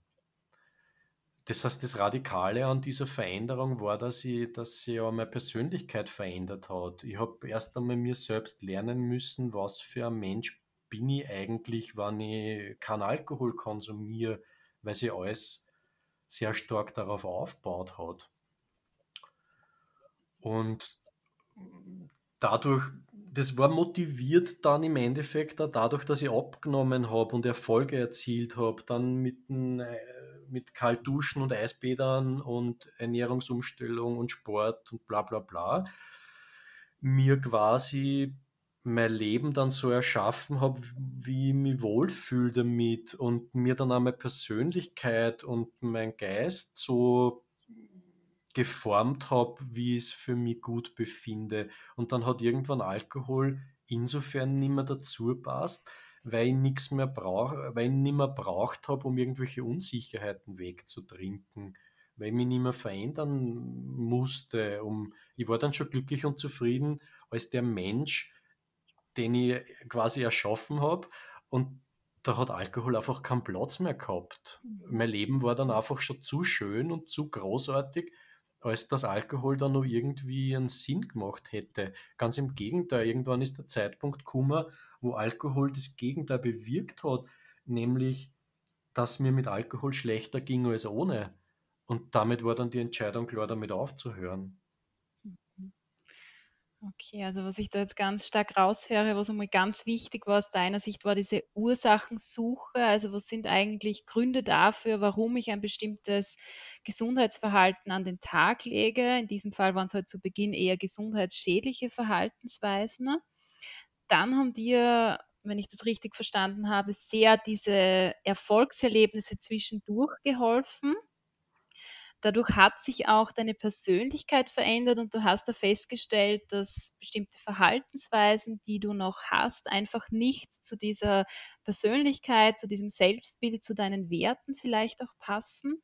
Das heißt, das Radikale an dieser Veränderung war, dass sie, dass ja meine Persönlichkeit verändert hat. Ich habe erst einmal mir selbst lernen müssen, was für ein Mensch bin ich eigentlich, wenn ich keinen Alkohol konsumiere, weil sie alles sehr stark darauf aufgebaut hat. Und dadurch, das war motiviert dann im Endeffekt auch dadurch, dass ich abgenommen habe und Erfolge erzielt habe, dann mit, ein, äh, mit Kaltduschen und Eisbädern und Ernährungsumstellung und Sport und bla bla bla, mir quasi mein Leben dann so erschaffen habe, wie ich mich wohlfühle damit und mir dann auch meine Persönlichkeit und mein Geist so geformt habe, wie ich es für mich gut befinde. Und dann hat irgendwann Alkohol insofern nicht mehr dazu passt, weil ich nichts mehr brauche, weil ich nicht mehr braucht habe, um irgendwelche Unsicherheiten wegzutrinken, weil ich mich nicht mehr verändern musste. Um, ich war dann schon glücklich und zufrieden als der Mensch, den ich quasi erschaffen habe. Und da hat Alkohol einfach keinen Platz mehr gehabt. Mein Leben war dann einfach schon zu schön und zu großartig, als dass Alkohol dann noch irgendwie einen Sinn gemacht hätte. Ganz im Gegenteil, irgendwann ist der Zeitpunkt gekommen, wo Alkohol das Gegenteil bewirkt hat, nämlich, dass mir mit Alkohol schlechter ging als ohne. Und damit war dann die Entscheidung klar, damit aufzuhören. Okay, also was ich da jetzt ganz stark raushöre, was einmal ganz wichtig war aus deiner Sicht, war diese Ursachensuche. Also was sind eigentlich Gründe dafür, warum ich ein bestimmtes Gesundheitsverhalten an den Tag lege? In diesem Fall waren es halt zu Beginn eher gesundheitsschädliche Verhaltensweisen. Dann haben dir, wenn ich das richtig verstanden habe, sehr diese Erfolgserlebnisse zwischendurch geholfen. Dadurch hat sich auch deine Persönlichkeit verändert und du hast da festgestellt, dass bestimmte Verhaltensweisen, die du noch hast, einfach nicht zu dieser Persönlichkeit, zu diesem Selbstbild, zu deinen Werten vielleicht auch passen.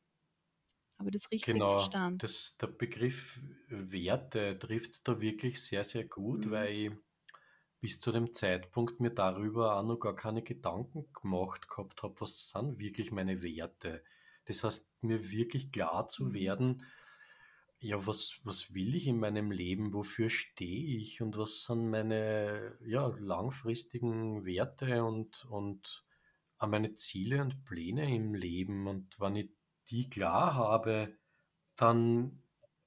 Habe ich das richtig genau, verstanden? Das, der Begriff Werte trifft es da wirklich sehr, sehr gut, mhm. weil ich bis zu dem Zeitpunkt mir darüber auch noch gar keine Gedanken gemacht gehabt habe, was sind wirklich meine Werte. Das heißt, mir wirklich klar zu mhm. werden, ja, was, was will ich in meinem Leben, wofür stehe ich und was sind meine ja, langfristigen Werte und, und meine Ziele und Pläne im Leben. Und wenn ich die klar habe, dann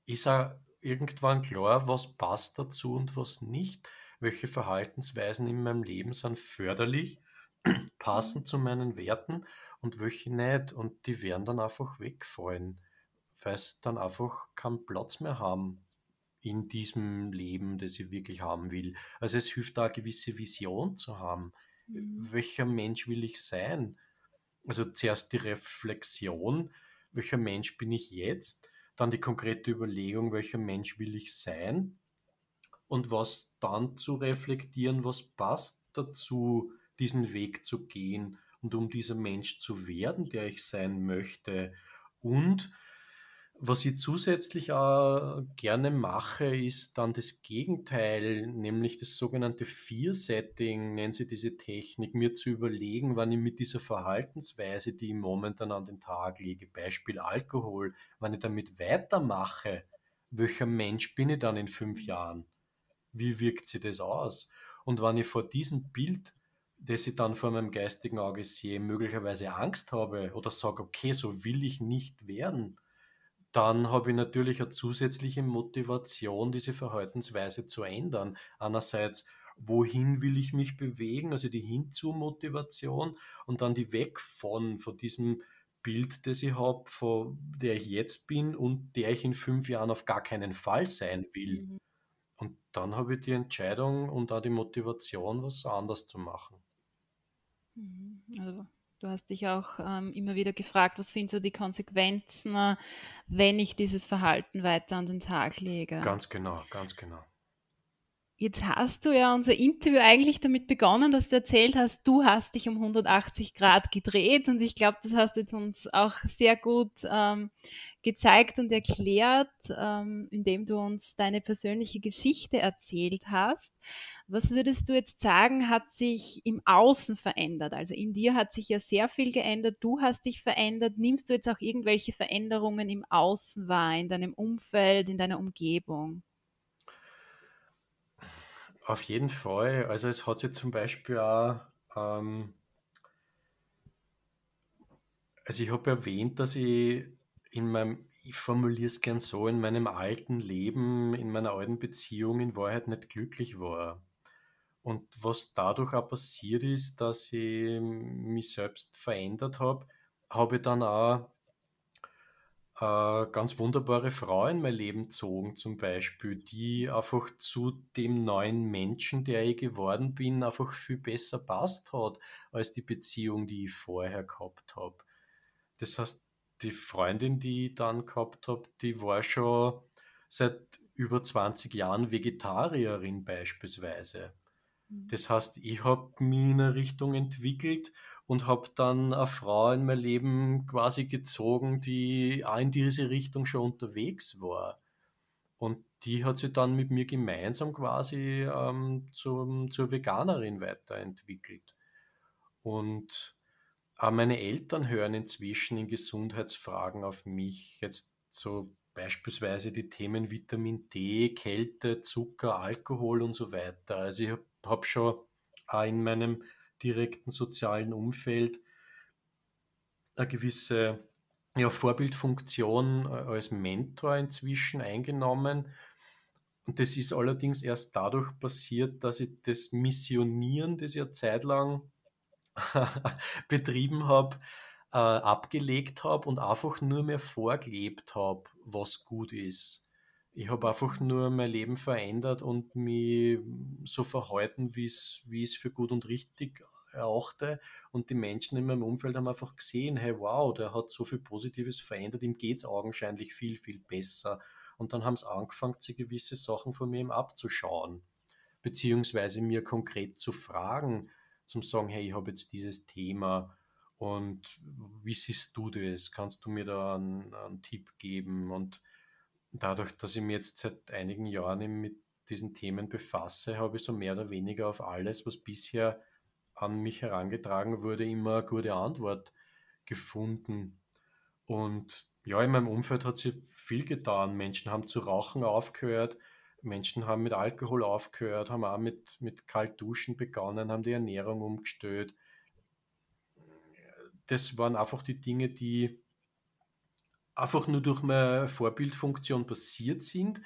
ist auch irgendwann klar, was passt dazu und was nicht. Welche Verhaltensweisen in meinem Leben sind förderlich, passen mhm. zu meinen Werten und welche nicht. Und die werden dann einfach wegfallen, weil es dann einfach keinen Platz mehr haben in diesem Leben, das ich wirklich haben will. Also es hilft da eine gewisse Vision zu haben. Mhm. Welcher Mensch will ich sein? Also zuerst die Reflexion, welcher Mensch bin ich jetzt? Dann die konkrete Überlegung, welcher Mensch will ich sein? Und was dann zu reflektieren, was passt dazu, diesen Weg zu gehen und um dieser Mensch zu werden, der ich sein möchte. Und was ich zusätzlich auch gerne mache, ist dann das Gegenteil, nämlich das sogenannte Fear-Setting, nennen sie diese Technik, mir zu überlegen, wann ich mit dieser Verhaltensweise, die ich momentan an den Tag lege, Beispiel Alkohol, wann ich damit weitermache, welcher Mensch bin ich dann in fünf Jahren? Wie wirkt sich das aus? Und wenn ich vor diesem Bild dass ich dann vor meinem geistigen Auge sehe, möglicherweise Angst habe oder sage, okay, so will ich nicht werden, dann habe ich natürlich eine zusätzliche Motivation, diese Verhaltensweise zu ändern. Einerseits, wohin will ich mich bewegen, also die Hinzu-Motivation und dann die Weg von, von diesem Bild, das ich habe, von der ich jetzt bin und der ich in fünf Jahren auf gar keinen Fall sein will. Mhm. Und dann habe ich die Entscheidung und auch die Motivation, was anders zu machen. Mhm. Also du hast dich auch ähm, immer wieder gefragt, was sind so die Konsequenzen, äh, wenn ich dieses Verhalten weiter an den Tag lege. Ganz genau, ganz genau. Jetzt hast du ja unser Interview eigentlich damit begonnen, dass du erzählt hast, du hast dich um 180 Grad gedreht und ich glaube, das hast du jetzt uns auch sehr gut ähm, gezeigt und erklärt, ähm, indem du uns deine persönliche Geschichte erzählt hast. Was würdest du jetzt sagen, hat sich im Außen verändert? Also in dir hat sich ja sehr viel geändert, du hast dich verändert. Nimmst du jetzt auch irgendwelche Veränderungen im Außen wahr, in deinem Umfeld, in deiner Umgebung? Auf jeden Fall. Also es hat sich zum Beispiel auch, ähm, also ich habe erwähnt, dass ich in meinem, ich formuliere es gern so, in meinem alten Leben, in meiner alten Beziehung in Wahrheit nicht glücklich war. Und was dadurch auch passiert ist, dass ich mich selbst verändert habe, habe ich dann auch äh, ganz wunderbare Frau in mein Leben gezogen, zum Beispiel, die einfach zu dem neuen Menschen, der ich geworden bin, einfach viel besser passt hat, als die Beziehung, die ich vorher gehabt habe. Das heißt, die Freundin, die ich dann gehabt habe, die war schon seit über 20 Jahren Vegetarierin beispielsweise. Mhm. Das heißt, ich habe mich in eine Richtung entwickelt und habe dann eine Frau in mein Leben quasi gezogen, die auch in diese Richtung schon unterwegs war. Und die hat sich dann mit mir gemeinsam quasi ähm, zum, zur Veganerin weiterentwickelt. Und auch meine Eltern hören inzwischen in Gesundheitsfragen auf mich. Jetzt so beispielsweise die Themen Vitamin D, Kälte, Zucker, Alkohol und so weiter. Also ich habe hab schon in meinem direkten sozialen Umfeld eine gewisse ja, Vorbildfunktion äh, als Mentor inzwischen eingenommen. Und das ist allerdings erst dadurch passiert, dass ich das Missionieren, das ich ja zeitlang betrieben habe, äh, abgelegt habe und einfach nur mehr vorgelebt habe, was gut ist. Ich habe einfach nur mein Leben verändert und mich so verhalten, wie es für gut und richtig erachte. Und die Menschen in meinem Umfeld haben einfach gesehen, hey, wow, der hat so viel Positives verändert, ihm geht es augenscheinlich viel, viel besser. Und dann haben sie angefangen, sich gewisse Sachen von mir abzuschauen, beziehungsweise mir konkret zu fragen, zum sagen, hey, ich habe jetzt dieses Thema und wie siehst du das? Kannst du mir da einen, einen Tipp geben? Und dadurch, dass ich mich jetzt seit einigen Jahren mit diesen Themen befasse, habe ich so mehr oder weniger auf alles, was bisher an mich herangetragen wurde, immer eine gute Antwort gefunden. Und ja, in meinem Umfeld hat sich viel getan. Menschen haben zu rauchen aufgehört, Menschen haben mit Alkohol aufgehört, haben auch mit, mit Kaltduschen begonnen, haben die Ernährung umgestellt. Das waren einfach die Dinge, die einfach nur durch meine Vorbildfunktion passiert sind.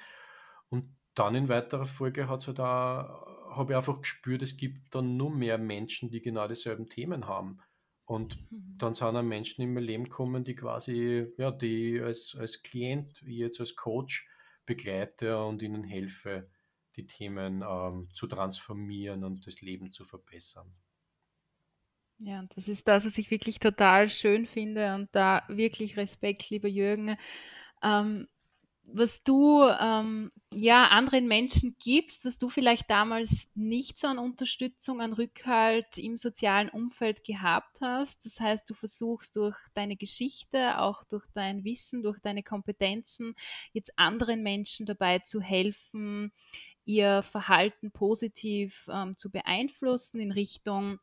Und dann in weiterer Folge hat halt habe ich einfach gespürt, es gibt dann nur mehr Menschen, die genau dieselben Themen haben. Und mhm. dann sind auch Menschen in mein Leben gekommen, die quasi, ja, die als, als Klient, wie jetzt als Coach, begleite und ihnen helfe, die Themen ähm, zu transformieren und das Leben zu verbessern. Ja, das ist das, was ich wirklich total schön finde und da wirklich Respekt, lieber Jürgen. Ähm, was du ähm, ja anderen Menschen gibst, was du vielleicht damals nicht so an Unterstützung, an Rückhalt im sozialen Umfeld gehabt hast. Das heißt, du versuchst durch deine Geschichte, auch durch dein Wissen, durch deine Kompetenzen, jetzt anderen Menschen dabei zu helfen, ihr Verhalten positiv ähm, zu beeinflussen in Richtung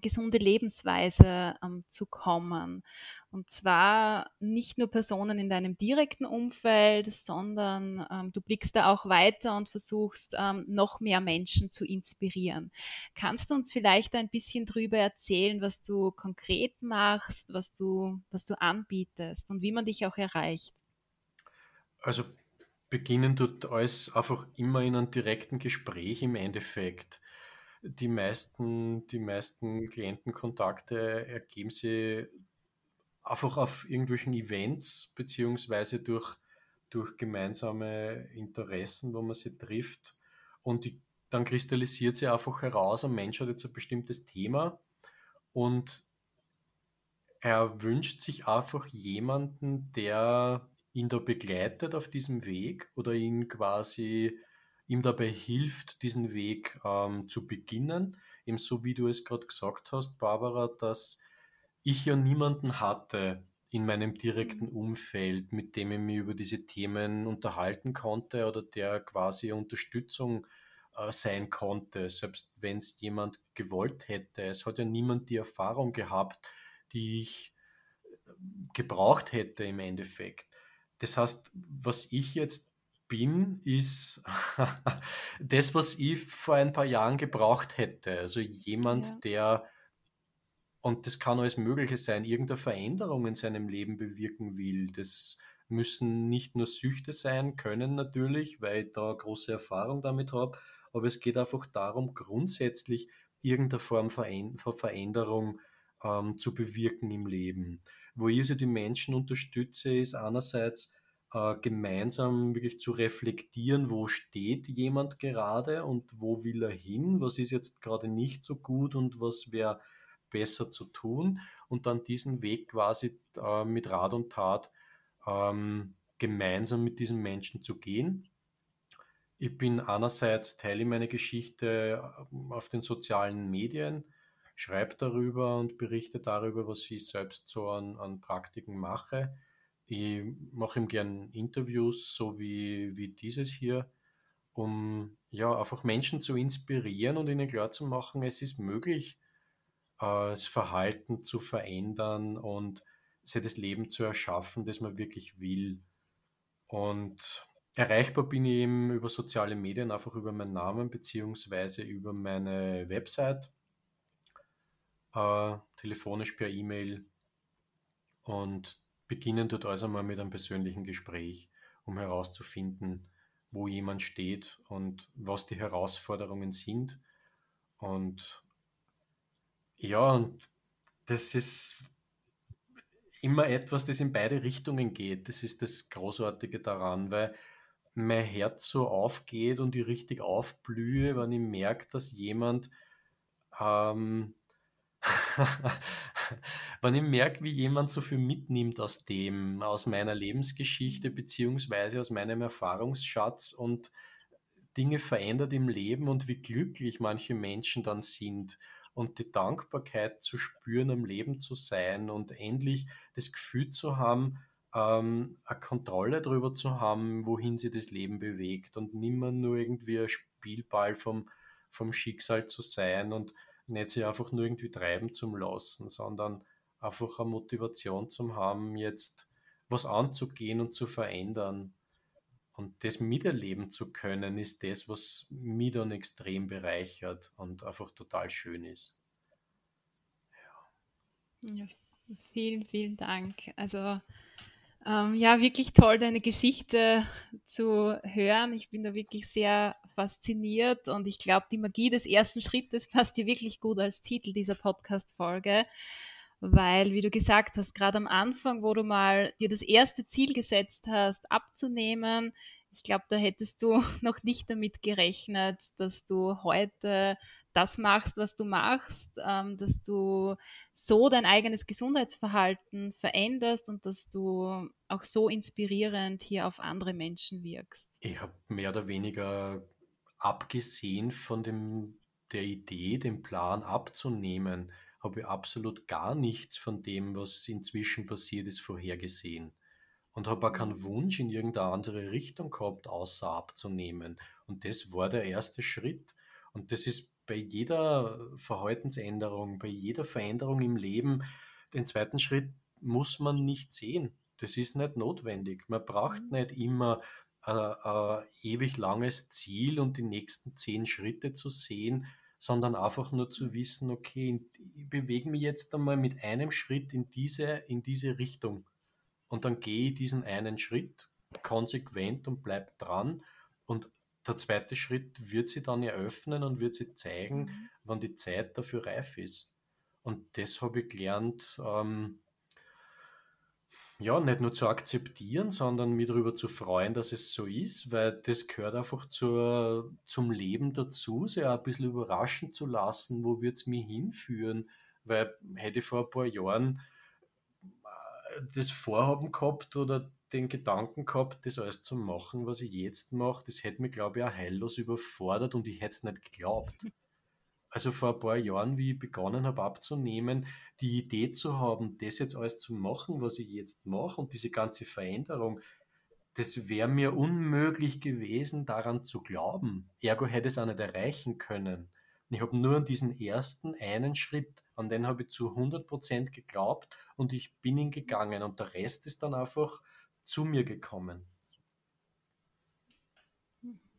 gesunde Lebensweise ähm, zu kommen. Und zwar nicht nur Personen in deinem direkten Umfeld, sondern ähm, du blickst da auch weiter und versuchst ähm, noch mehr Menschen zu inspirieren. Kannst du uns vielleicht ein bisschen darüber erzählen, was du konkret machst, was du, was du anbietest und wie man dich auch erreicht? Also beginnen tut alles einfach immer in einem direkten Gespräch im Endeffekt. Die meisten, die meisten Klientenkontakte ergeben sich einfach auf irgendwelchen Events beziehungsweise durch, durch gemeinsame Interessen, wo man sie trifft. Und die, dann kristallisiert sie einfach heraus, ein Mensch hat jetzt ein bestimmtes Thema und er wünscht sich einfach jemanden, der ihn da begleitet auf diesem Weg oder ihn quasi ihm dabei hilft, diesen Weg ähm, zu beginnen. Ebenso wie du es gerade gesagt hast, Barbara, dass ich ja niemanden hatte, in meinem direkten Umfeld, mit dem ich mich über diese Themen unterhalten konnte oder der quasi Unterstützung äh, sein konnte, selbst wenn es jemand gewollt hätte. Es hat ja niemand die Erfahrung gehabt, die ich äh, gebraucht hätte im Endeffekt. Das heißt, was ich jetzt bin, ist das, was ich vor ein paar Jahren gebraucht hätte. Also jemand, ja. der, und das kann alles Mögliche sein, irgendeine Veränderung in seinem Leben bewirken will. Das müssen nicht nur Süchte sein, können natürlich, weil ich da große Erfahrung damit habe, aber es geht einfach darum, grundsätzlich irgendeine Form von Veränderung ähm, zu bewirken im Leben. Wo ich also die Menschen unterstütze, ist einerseits äh, gemeinsam wirklich zu reflektieren, wo steht jemand gerade und wo will er hin, was ist jetzt gerade nicht so gut und was wäre besser zu tun und dann diesen Weg quasi äh, mit Rat und Tat ähm, gemeinsam mit diesen Menschen zu gehen. Ich bin einerseits teile meine Geschichte äh, auf den sozialen Medien, schreibe darüber und berichte darüber, was ich selbst so an, an Praktiken mache. Ich mache ihm gern Interviews, so wie, wie dieses hier, um ja einfach Menschen zu inspirieren und ihnen klarzumachen, es ist möglich, äh, das Verhalten zu verändern und sich das Leben zu erschaffen, das man wirklich will. Und Erreichbar bin ich eben über soziale Medien, einfach über meinen Namen beziehungsweise über meine Website, äh, telefonisch per E-Mail und beginnen dort also mal mit einem persönlichen Gespräch, um herauszufinden, wo jemand steht und was die Herausforderungen sind. Und ja, und das ist immer etwas, das in beide Richtungen geht. Das ist das Großartige daran, weil mein Herz so aufgeht und ich richtig aufblühe, wenn ich merke, dass jemand, ähm, wenn ich merke, wie jemand so viel mitnimmt aus dem, aus meiner Lebensgeschichte beziehungsweise aus meinem Erfahrungsschatz und Dinge verändert im Leben und wie glücklich manche Menschen dann sind und die Dankbarkeit zu spüren, am Leben zu sein und endlich das Gefühl zu haben, ähm, eine Kontrolle darüber zu haben, wohin sie das Leben bewegt und nimmer nur irgendwie ein Spielball vom, vom Schicksal zu sein und nicht sich einfach nur irgendwie treiben zu lassen, sondern einfach eine Motivation zu haben, jetzt was anzugehen und zu verändern. Und das miterleben zu können, ist das, was mich dann extrem bereichert und einfach total schön ist. Ja. ja vielen, vielen Dank. Also ähm, ja, wirklich toll, deine Geschichte zu hören. Ich bin da wirklich sehr fasziniert und ich glaube, die Magie des ersten Schrittes passt dir wirklich gut als Titel dieser Podcast-Folge, weil, wie du gesagt hast, gerade am Anfang, wo du mal dir das erste Ziel gesetzt hast, abzunehmen, ich glaube, da hättest du noch nicht damit gerechnet, dass du heute das machst, was du machst, ähm, dass du so dein eigenes Gesundheitsverhalten veränderst und dass du auch so inspirierend hier auf andere Menschen wirkst. Ich habe mehr oder weniger abgesehen von dem, der Idee, den Plan abzunehmen, habe ich absolut gar nichts von dem, was inzwischen passiert ist, vorhergesehen. Und habe auch keinen mhm. Wunsch in irgendeine andere Richtung gehabt, außer abzunehmen. Und das war der erste Schritt. Und das ist bei jeder Verhaltensänderung, bei jeder Veränderung im Leben, den zweiten Schritt muss man nicht sehen. Das ist nicht notwendig. Man braucht mhm. nicht immer ein ewig langes Ziel und die nächsten zehn Schritte zu sehen, sondern einfach nur zu wissen, okay, ich bewege mich jetzt einmal mit einem Schritt in diese, in diese Richtung. Und dann gehe ich diesen einen Schritt konsequent und bleibe dran. Und der zweite Schritt wird sie dann eröffnen und wird sie zeigen, mhm. wann die Zeit dafür reif ist. Und das habe ich gelernt, ähm, ja, nicht nur zu akzeptieren, sondern mich darüber zu freuen, dass es so ist, weil das gehört einfach zur, zum Leben dazu, sich auch ein bisschen überraschen zu lassen, wo wird es mich hinführen, weil hätte ich vor ein paar Jahren äh, das Vorhaben gehabt oder den Gedanken gehabt, das alles zu machen, was ich jetzt mache, das hätte mich, glaube ich, auch heillos überfordert und ich hätte es nicht geglaubt. Also vor ein paar Jahren, wie ich begonnen habe abzunehmen, die Idee zu haben, das jetzt alles zu machen, was ich jetzt mache und diese ganze Veränderung, das wäre mir unmöglich gewesen, daran zu glauben. Ergo hätte es auch nicht erreichen können. ich habe nur an diesen ersten einen Schritt, an den habe ich zu 100% geglaubt und ich bin ihn gegangen und der Rest ist dann einfach zu mir gekommen.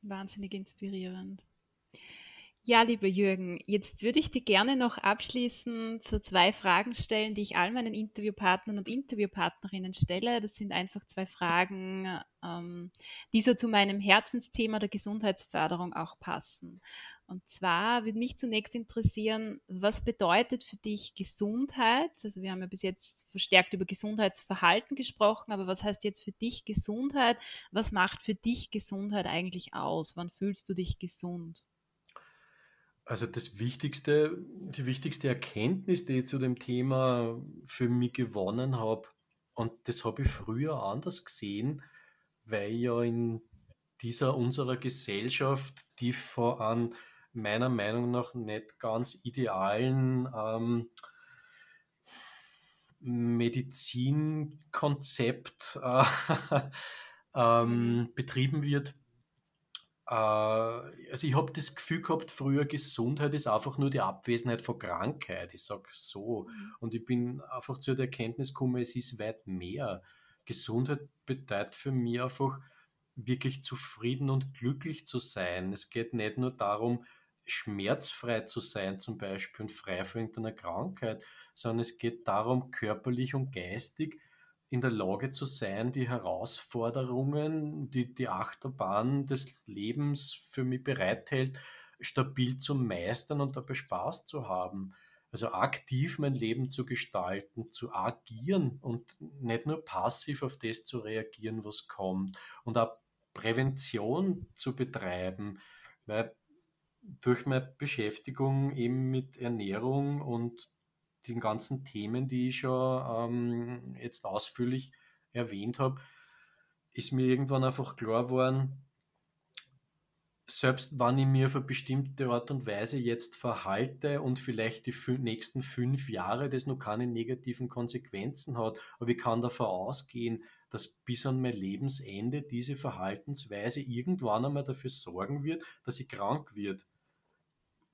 Wahnsinnig inspirierend. Ja, lieber Jürgen, jetzt würde ich dir gerne noch abschließend so zwei Fragen stellen, die ich all meinen Interviewpartnern und Interviewpartnerinnen stelle. Das sind einfach zwei Fragen, ähm, die so zu meinem Herzensthema der Gesundheitsförderung auch passen. Und zwar würde mich zunächst interessieren, was bedeutet für dich Gesundheit? Also wir haben ja bis jetzt verstärkt über Gesundheitsverhalten gesprochen, aber was heißt jetzt für dich Gesundheit? Was macht für dich Gesundheit eigentlich aus? Wann fühlst du dich gesund? Also das Wichtigste, die wichtigste Erkenntnis, die ich zu dem Thema für mich gewonnen habe, und das habe ich früher anders gesehen, weil ja in dieser unserer Gesellschaft, die vor an meiner Meinung nach nicht ganz idealen ähm, Medizinkonzept äh, ähm, betrieben wird, äh, also ich habe das Gefühl gehabt, früher Gesundheit ist einfach nur die Abwesenheit von Krankheit. Ich sage so. Mhm. Und ich bin einfach zu der Erkenntnis gekommen, es ist weit mehr. Gesundheit bedeutet für mich einfach, wirklich zufrieden und glücklich zu sein. Es geht nicht nur darum, schmerzfrei zu sein zum Beispiel und frei von irgendeiner Krankheit, sondern es geht darum, körperlich und geistig in der Lage zu sein, die Herausforderungen, die die Achterbahn des Lebens für mich bereithält, stabil zu meistern und dabei Spaß zu haben. Also aktiv mein Leben zu gestalten, zu agieren und nicht nur passiv auf das zu reagieren, was kommt. Und auch Prävention zu betreiben, weil durch meine Beschäftigung eben mit Ernährung und den ganzen Themen, die ich schon ähm, jetzt ausführlich erwähnt habe, ist mir irgendwann einfach klar geworden, selbst wenn ich mir auf eine bestimmte Art und Weise jetzt verhalte und vielleicht die nächsten fünf Jahre das noch keine negativen Konsequenzen hat, aber ich kann davon ausgehen, dass bis an mein Lebensende diese Verhaltensweise irgendwann einmal dafür sorgen wird, dass ich krank wird.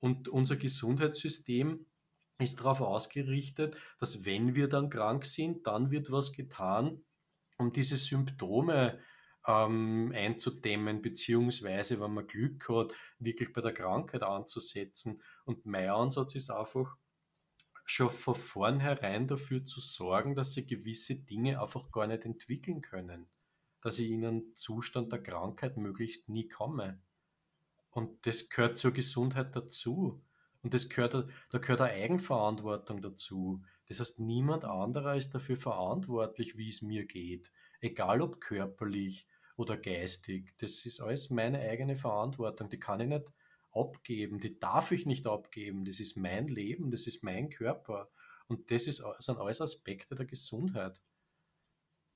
Und unser Gesundheitssystem ist darauf ausgerichtet, dass wenn wir dann krank sind, dann wird was getan, um diese Symptome ähm, einzudämmen, beziehungsweise, wenn man Glück hat, wirklich bei der Krankheit anzusetzen. Und mein Ansatz ist einfach, schon von vornherein dafür zu sorgen, dass sie gewisse Dinge einfach gar nicht entwickeln können. Dass ich in einen Zustand der Krankheit möglichst nie komme. Und das gehört zur Gesundheit dazu. Und das gehört, da gehört eine Eigenverantwortung dazu. Das heißt, niemand anderer ist dafür verantwortlich, wie es mir geht. Egal ob körperlich oder geistig. Das ist alles meine eigene Verantwortung. Die kann ich nicht abgeben. Die darf ich nicht abgeben. Das ist mein Leben. Das ist mein Körper. Und das ist, sind alles Aspekte der Gesundheit.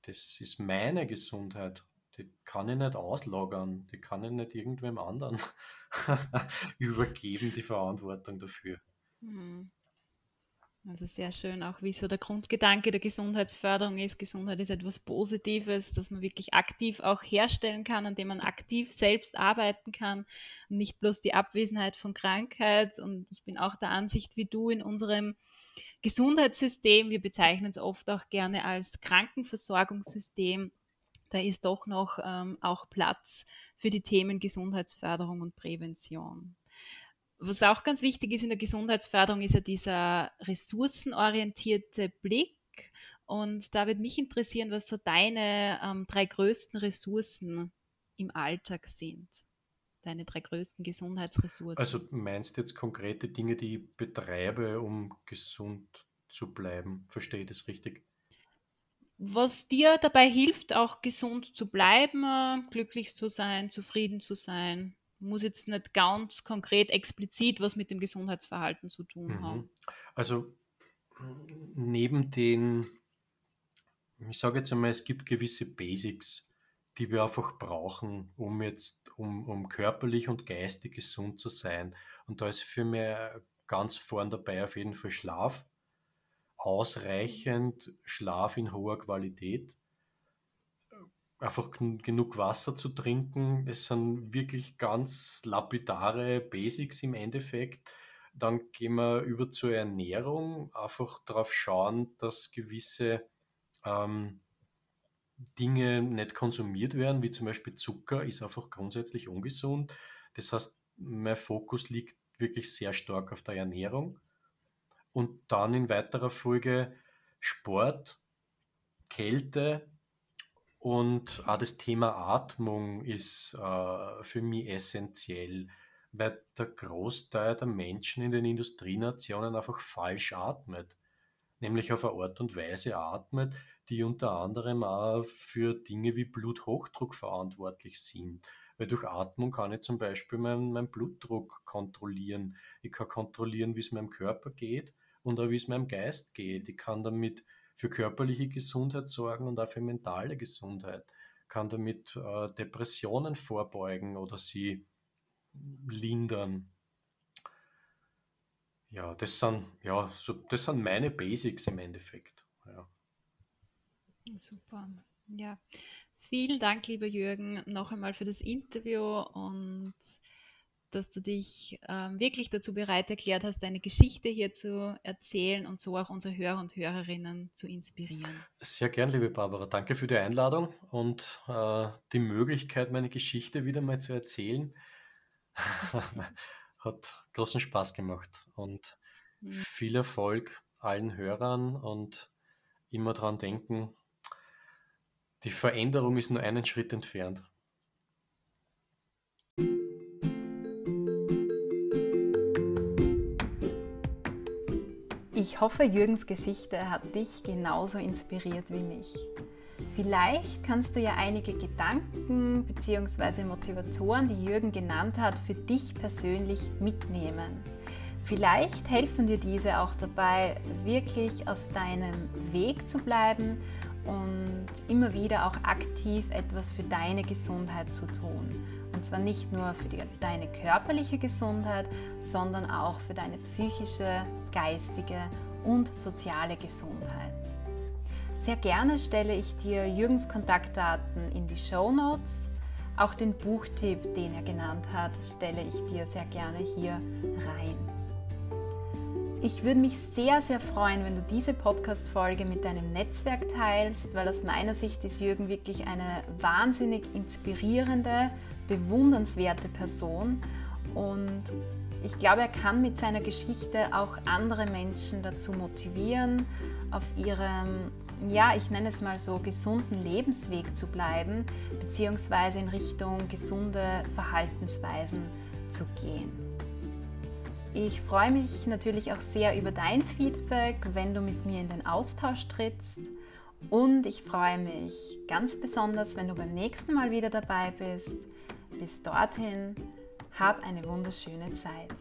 Das ist meine Gesundheit die kann ich nicht auslagern, die kann ich nicht irgendwem anderen übergeben, die Verantwortung dafür. Mhm. Also sehr schön, auch wie so der Grundgedanke der Gesundheitsförderung ist. Gesundheit ist etwas Positives, das man wirklich aktiv auch herstellen kann, an dem man aktiv selbst arbeiten kann und nicht bloß die Abwesenheit von Krankheit. Und ich bin auch der Ansicht wie du in unserem Gesundheitssystem, wir bezeichnen es oft auch gerne als Krankenversorgungssystem, da ist doch noch ähm, auch Platz für die Themen Gesundheitsförderung und Prävention. Was auch ganz wichtig ist in der Gesundheitsförderung, ist ja dieser ressourcenorientierte Blick. Und da würde mich interessieren, was so deine ähm, drei größten Ressourcen im Alltag sind. Deine drei größten Gesundheitsressourcen. Also meinst du jetzt konkrete Dinge, die ich betreibe, um gesund zu bleiben? Verstehe ich das richtig? Was dir dabei hilft, auch gesund zu bleiben, glücklich zu sein, zufrieden zu sein. Muss jetzt nicht ganz konkret explizit was mit dem Gesundheitsverhalten zu tun mhm. haben. Also neben den, ich sage jetzt einmal, es gibt gewisse Basics, die wir einfach brauchen, um jetzt, um, um körperlich und geistig gesund zu sein. Und da ist für mich ganz vorn dabei auf jeden Fall Schlaf, ausreichend Schlaf in hoher Qualität, einfach genug Wasser zu trinken. Es sind wirklich ganz lapidare Basics im Endeffekt. Dann gehen wir über zur Ernährung, einfach darauf schauen, dass gewisse ähm, Dinge nicht konsumiert werden, wie zum Beispiel Zucker, ist einfach grundsätzlich ungesund. Das heißt, mein Fokus liegt wirklich sehr stark auf der Ernährung. Und dann in weiterer Folge Sport, Kälte und auch das Thema Atmung ist äh, für mich essentiell, weil der Großteil der Menschen in den Industrienationen einfach falsch atmet. Nämlich auf eine Art und Weise atmet, die unter anderem auch für Dinge wie Bluthochdruck verantwortlich sind. Weil durch Atmung kann ich zum Beispiel meinen mein Blutdruck kontrollieren. Ich kann kontrollieren, wie es meinem Körper geht und auch wie es meinem Geist geht. Ich kann damit für körperliche Gesundheit sorgen und auch für mentale Gesundheit. Kann damit äh, Depressionen vorbeugen oder sie lindern. Ja, das sind, ja, so, das sind meine Basics im Endeffekt. Ja. Super. Ja, vielen Dank, lieber Jürgen, noch einmal für das Interview und dass du dich ähm, wirklich dazu bereit erklärt hast, deine Geschichte hier zu erzählen und so auch unsere Hörer und Hörerinnen zu inspirieren. Sehr gern, liebe Barbara. Danke für die Einladung und äh, die Möglichkeit, meine Geschichte wieder mal zu erzählen. Hat großen Spaß gemacht und mhm. viel Erfolg allen Hörern und immer daran denken, die Veränderung ist nur einen Schritt entfernt. Ich hoffe, Jürgens Geschichte hat dich genauso inspiriert wie mich. Vielleicht kannst du ja einige Gedanken bzw. Motivatoren, die Jürgen genannt hat, für dich persönlich mitnehmen. Vielleicht helfen dir diese auch dabei, wirklich auf deinem Weg zu bleiben und immer wieder auch aktiv etwas für deine Gesundheit zu tun. Und zwar nicht nur für die, deine körperliche Gesundheit, sondern auch für deine psychische, geistige und soziale Gesundheit. Sehr gerne stelle ich dir Jürgens Kontaktdaten in die Show Notes. Auch den Buchtipp, den er genannt hat, stelle ich dir sehr gerne hier rein. Ich würde mich sehr, sehr freuen, wenn du diese Podcast-Folge mit deinem Netzwerk teilst, weil aus meiner Sicht ist Jürgen wirklich eine wahnsinnig inspirierende, bewundernswerte Person und ich glaube, er kann mit seiner Geschichte auch andere Menschen dazu motivieren, auf ihrem, ja, ich nenne es mal so, gesunden Lebensweg zu bleiben, beziehungsweise in Richtung gesunde Verhaltensweisen zu gehen. Ich freue mich natürlich auch sehr über dein Feedback, wenn du mit mir in den Austausch trittst. Und ich freue mich ganz besonders, wenn du beim nächsten Mal wieder dabei bist. Bis dorthin, hab eine wunderschöne Zeit.